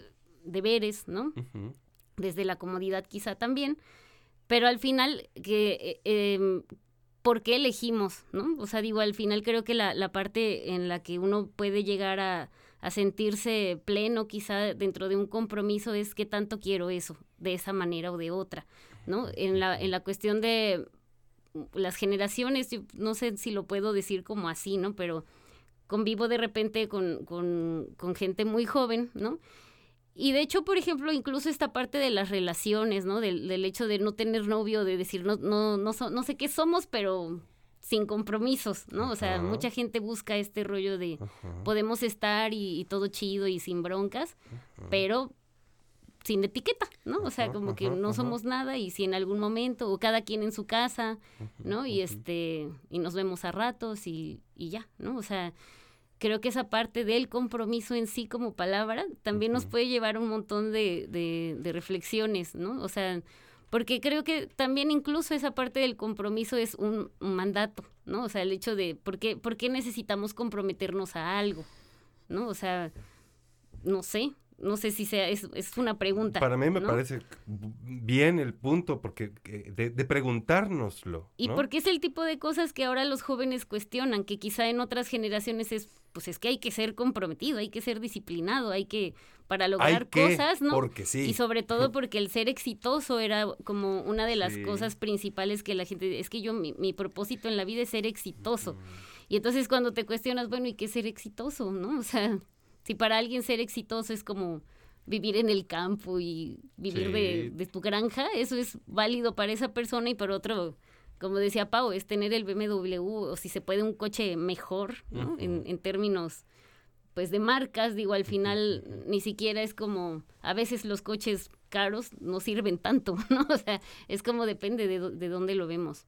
[SPEAKER 6] deberes, ¿no? Desde la comodidad quizá también, pero al final, que, eh, em, ¿por qué elegimos? ¿no? O sea, digo, al final creo que la, la parte en la que uno puede llegar a, a sentirse pleno quizá dentro de un compromiso es qué tanto quiero eso, de esa manera o de otra, ¿no? En la, en la cuestión de las generaciones, no sé si lo puedo decir como así, ¿no? Pero convivo de repente con, con, con gente muy joven, ¿no? Y de hecho, por ejemplo, incluso esta parte de las relaciones, ¿no? Del, del hecho de no tener novio, de decir, no, no, no, so- no sé qué somos, pero sin compromisos, ¿no? O sea, mucha gente busca este rollo de
[SPEAKER 9] Ajá.
[SPEAKER 6] podemos estar y, y todo chido y sin broncas, pero sin etiqueta, ¿no? O sea, como que no somos nada y si en algún momento, o cada quien en su casa, ¿no? Y este, y nos vemos a ratos y, y ya, ¿no? O sea, creo que esa parte del compromiso en sí como palabra también nos puede llevar a un montón de, de, de reflexiones, ¿no? O sea, porque creo que también incluso esa parte del compromiso es un, un mandato, ¿no? O sea, el hecho de por qué, por qué necesitamos comprometernos a algo, ¿no? O sea, no sé, no sé si sea, es, es una pregunta.
[SPEAKER 2] Para mí me
[SPEAKER 6] ¿no?
[SPEAKER 2] parece bien el punto, porque eh, de, de preguntárnoslo.
[SPEAKER 6] Y porque es el tipo de cosas que ahora los jóvenes cuestionan, que quizá en otras generaciones es, pues es que hay que ser comprometido, hay que ser disciplinado, hay que, para lograr
[SPEAKER 2] que,
[SPEAKER 6] cosas, ¿no?
[SPEAKER 2] porque sí.
[SPEAKER 6] Y sobre todo porque el ser exitoso era como una de las
[SPEAKER 2] Sí.
[SPEAKER 6] cosas principales que la gente, es que yo, mi, mi propósito en la vida es ser exitoso. Y entonces cuando te cuestionas, bueno, ¿y qué es ser exitoso, no? O sea, si para alguien ser exitoso es como vivir en el campo y vivir de,
[SPEAKER 9] Sí.
[SPEAKER 6] de tu granja, eso es válido para esa persona y para otro, como decía Pau, es tener el BMW o si se puede un coche mejor, ¿no? en, en términos pues de marcas, digo, al final ni siquiera es como, a veces los coches caros no sirven tanto, ¿no? O sea, es como depende de, de dónde lo vemos.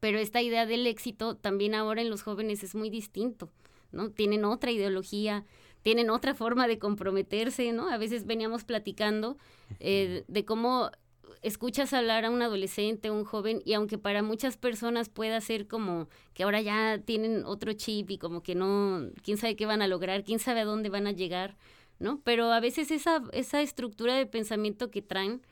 [SPEAKER 6] Pero esta idea del éxito también ahora en los jóvenes es muy distinto, ¿no? Tienen otra ideología, tienen otra forma de comprometerse, ¿no? A veces veníamos platicando eh, de cómo escuchas hablar a un adolescente, un joven, y aunque para muchas personas pueda ser como que ahora ya tienen otro chip y como que no, quién sabe qué van a lograr, quién sabe a dónde van a llegar, ¿no? Pero a veces esa, esa estructura de pensamiento que traen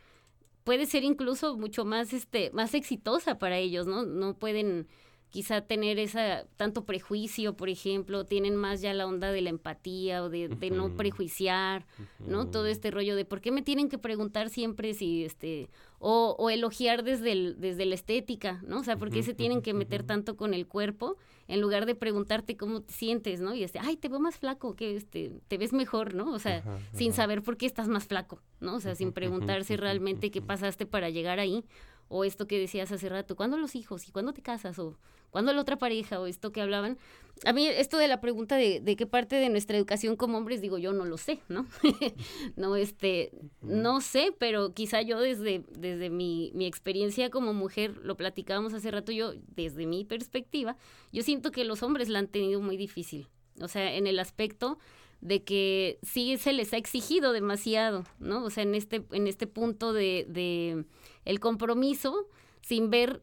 [SPEAKER 6] puede ser incluso mucho más este más exitosa para ellos, ¿no? No pueden quizá tener esa tanto prejuicio, por ejemplo, tienen más ya la onda de la empatía o de, de no prejuiciar, ¿no? Todo este rollo de por qué me tienen que preguntar siempre si este o, o elogiar desde el, desde la estética, ¿no? O sea, por qué se tienen que meter tanto con el cuerpo en lugar de preguntarte cómo te sientes, ¿no? Y este, ay, te veo más flaco, que este, te ves mejor, ¿no? O sea, sin saber por qué estás más flaco, ¿no? O sea, sin preguntarse realmente qué pasaste para llegar ahí. O esto que decías hace rato, ¿cuándo los hijos? ¿Y cuándo te casas? ¿O cuándo la otra pareja? O esto que hablaban. A mí esto de la pregunta de, de qué parte de nuestra educación como hombres, digo, yo no lo sé, ¿no? no, este, no sé, pero quizá yo desde, desde mi, mi experiencia como mujer, lo platicábamos hace rato yo, desde mi perspectiva, yo siento que los hombres la han tenido muy difícil. O sea, en el aspecto de que sí se les ha exigido demasiado, ¿no? O sea, en este, en este punto de, de el compromiso, sin ver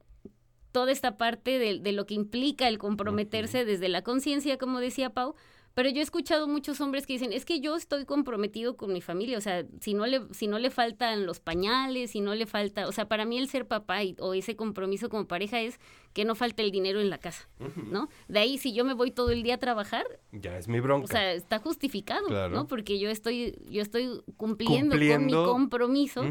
[SPEAKER 6] toda esta parte de, de lo que implica el comprometerse desde la conciencia, como decía Pau. Pero yo he escuchado muchos hombres que dicen, es que yo estoy comprometido con mi familia, o sea, si no le, si no le faltan los pañales, si no le falta, o sea, para mí el ser papá y- o ese compromiso como pareja es que no falte el dinero en la casa, ¿no? De ahí, si yo me voy todo el día a trabajar,
[SPEAKER 2] Ya es mi bronca.
[SPEAKER 6] o sea, está justificado,
[SPEAKER 2] Claro.
[SPEAKER 6] ¿no? Porque yo estoy, yo estoy cumpliendo, con mi compromiso.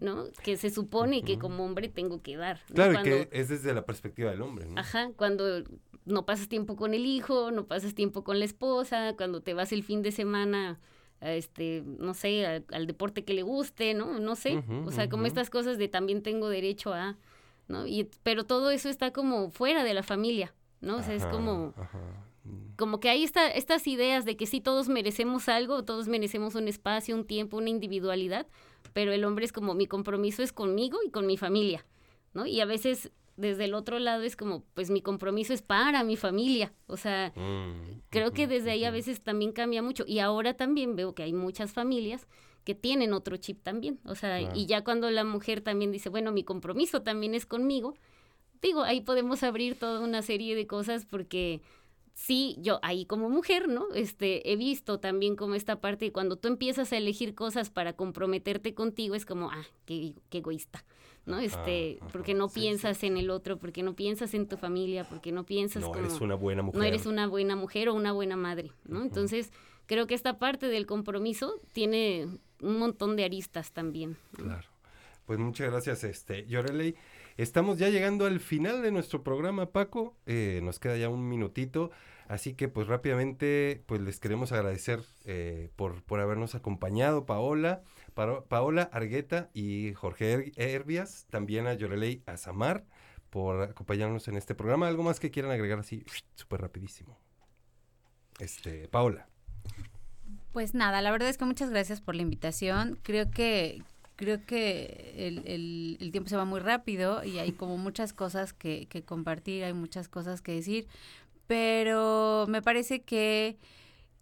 [SPEAKER 6] ¿no? Que se supone que como hombre tengo que dar. ¿no?
[SPEAKER 2] Claro,
[SPEAKER 6] Cuando-
[SPEAKER 2] que es desde la perspectiva del hombre, ¿no?
[SPEAKER 6] Ajá, cuando no pasas tiempo con el hijo, no pasas tiempo con la esposa, cuando te vas el fin de semana, a este, no sé, a- al deporte que le guste, ¿no? No sé, o sea, como estas cosas de también tengo derecho a, ¿no? Y, pero todo eso está como fuera de la familia, ¿no? O sea, es como,
[SPEAKER 2] ajá.
[SPEAKER 6] como que hay esta, estas ideas de que sí todos merecemos algo, todos merecemos un espacio, un tiempo, una individualidad, pero el hombre es como mi compromiso es conmigo y con mi familia, ¿no? Y a veces desde el otro lado es como, pues mi compromiso es para mi familia. O sea,
[SPEAKER 2] Mm,
[SPEAKER 6] creo que desde ahí a veces también cambia mucho. Y ahora también veo que hay muchas familias que tienen otro chip también. O sea,
[SPEAKER 9] Claro.
[SPEAKER 6] y ya cuando la mujer también dice, bueno, mi compromiso también es conmigo, digo, ahí podemos abrir toda una serie de cosas porque sí, yo ahí como mujer, ¿no? Este, he visto también como esta parte de cuando tú empiezas a elegir cosas para comprometerte contigo, es como, ah, qué, qué egoísta, ¿no? Este, porque no piensas en el otro, porque no piensas en tu familia, porque no piensas
[SPEAKER 2] No
[SPEAKER 6] como...
[SPEAKER 2] eres una buena mujer.
[SPEAKER 6] No eres una buena mujer o una buena madre, ¿no? Entonces, creo que esta parte del compromiso tiene un montón de aristas también. ¿no?
[SPEAKER 2] Claro. Pues muchas gracias, este, Yoreley. Estamos ya llegando al final de nuestro programa, Paco. Eh, nos queda ya un minutito. Así que, pues rápidamente, pues les queremos agradecer eh, por, por habernos acompañado, Paola, Paola Argueta y Jorge Er- Herbias, también a Yoreley Azamar, por acompañarnos en este programa. ¿Algo más que quieran agregar así, súper rapidísimo? Este, Paola.
[SPEAKER 4] Pues nada, la verdad es que muchas gracias por la invitación. Creo que creo que el, el- el tiempo se va muy rápido y hay como muchas cosas que, que compartir, hay muchas cosas que decir, pero me parece que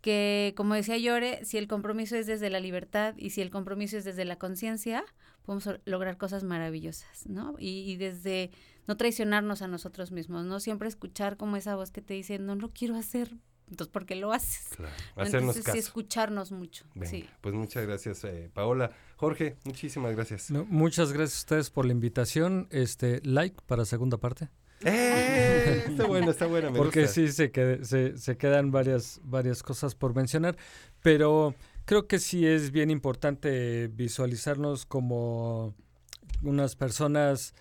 [SPEAKER 4] que como decía Llore, si el compromiso es desde la libertad y si el compromiso es desde la conciencia, podemos lograr cosas maravillosas, ¿no? Y, y desde no traicionarnos a nosotros mismos, no siempre escuchar como esa voz que te dice, no lo quiero hacer, entonces ¿por qué lo haces?
[SPEAKER 2] Claro,
[SPEAKER 4] Entonces,
[SPEAKER 2] caso.
[SPEAKER 4] sí, escucharnos mucho.
[SPEAKER 2] Venga,
[SPEAKER 4] Sí.
[SPEAKER 2] Pues muchas gracias, eh, Paola. Jorge, muchísimas gracias.
[SPEAKER 5] No, muchas gracias a ustedes por la invitación. Este, like para segunda parte.
[SPEAKER 2] ¡Eh! Está buena, está buena, me
[SPEAKER 5] Porque
[SPEAKER 2] gusta.
[SPEAKER 5] sí se, qued- se, se quedan varias, varias cosas por mencionar, pero creo que sí es bien importante visualizarnos como unas personas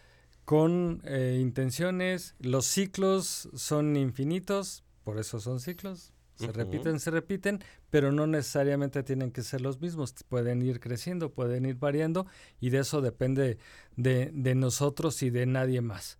[SPEAKER 5] con eh, intenciones. Los ciclos son infinitos, por eso son ciclos. Se repiten, se repiten, pero no necesariamente tienen que ser los mismos. Pueden ir creciendo, pueden ir variando y de eso depende de, de nosotros y de nadie más.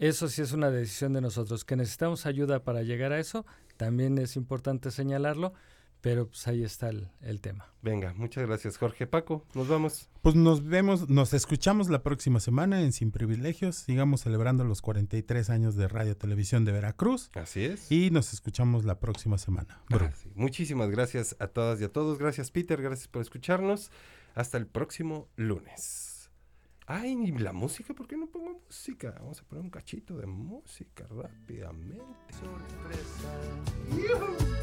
[SPEAKER 5] Eso sí es una decisión de nosotros. Que necesitamos ayuda para llegar a eso, también es importante señalarlo, pero pues ahí está el, el tema.
[SPEAKER 2] Venga, muchas gracias, Jorge. Paco, nos vamos.
[SPEAKER 3] Pues nos vemos, nos escuchamos la próxima semana en Sin Privilegios. Sigamos celebrando los 43 años de Radio Televisión de Veracruz.
[SPEAKER 2] Así es.
[SPEAKER 3] Y nos escuchamos la próxima semana.
[SPEAKER 2] Ah, sí. Muchísimas gracias a todas y a todos. Gracias, Peter. Gracias por escucharnos. Hasta el próximo lunes. Ay, la música, ¿por qué no pongo música? Vamos a poner un cachito de música rápidamente.
[SPEAKER 8] Sorpresa. ¡Yuhu!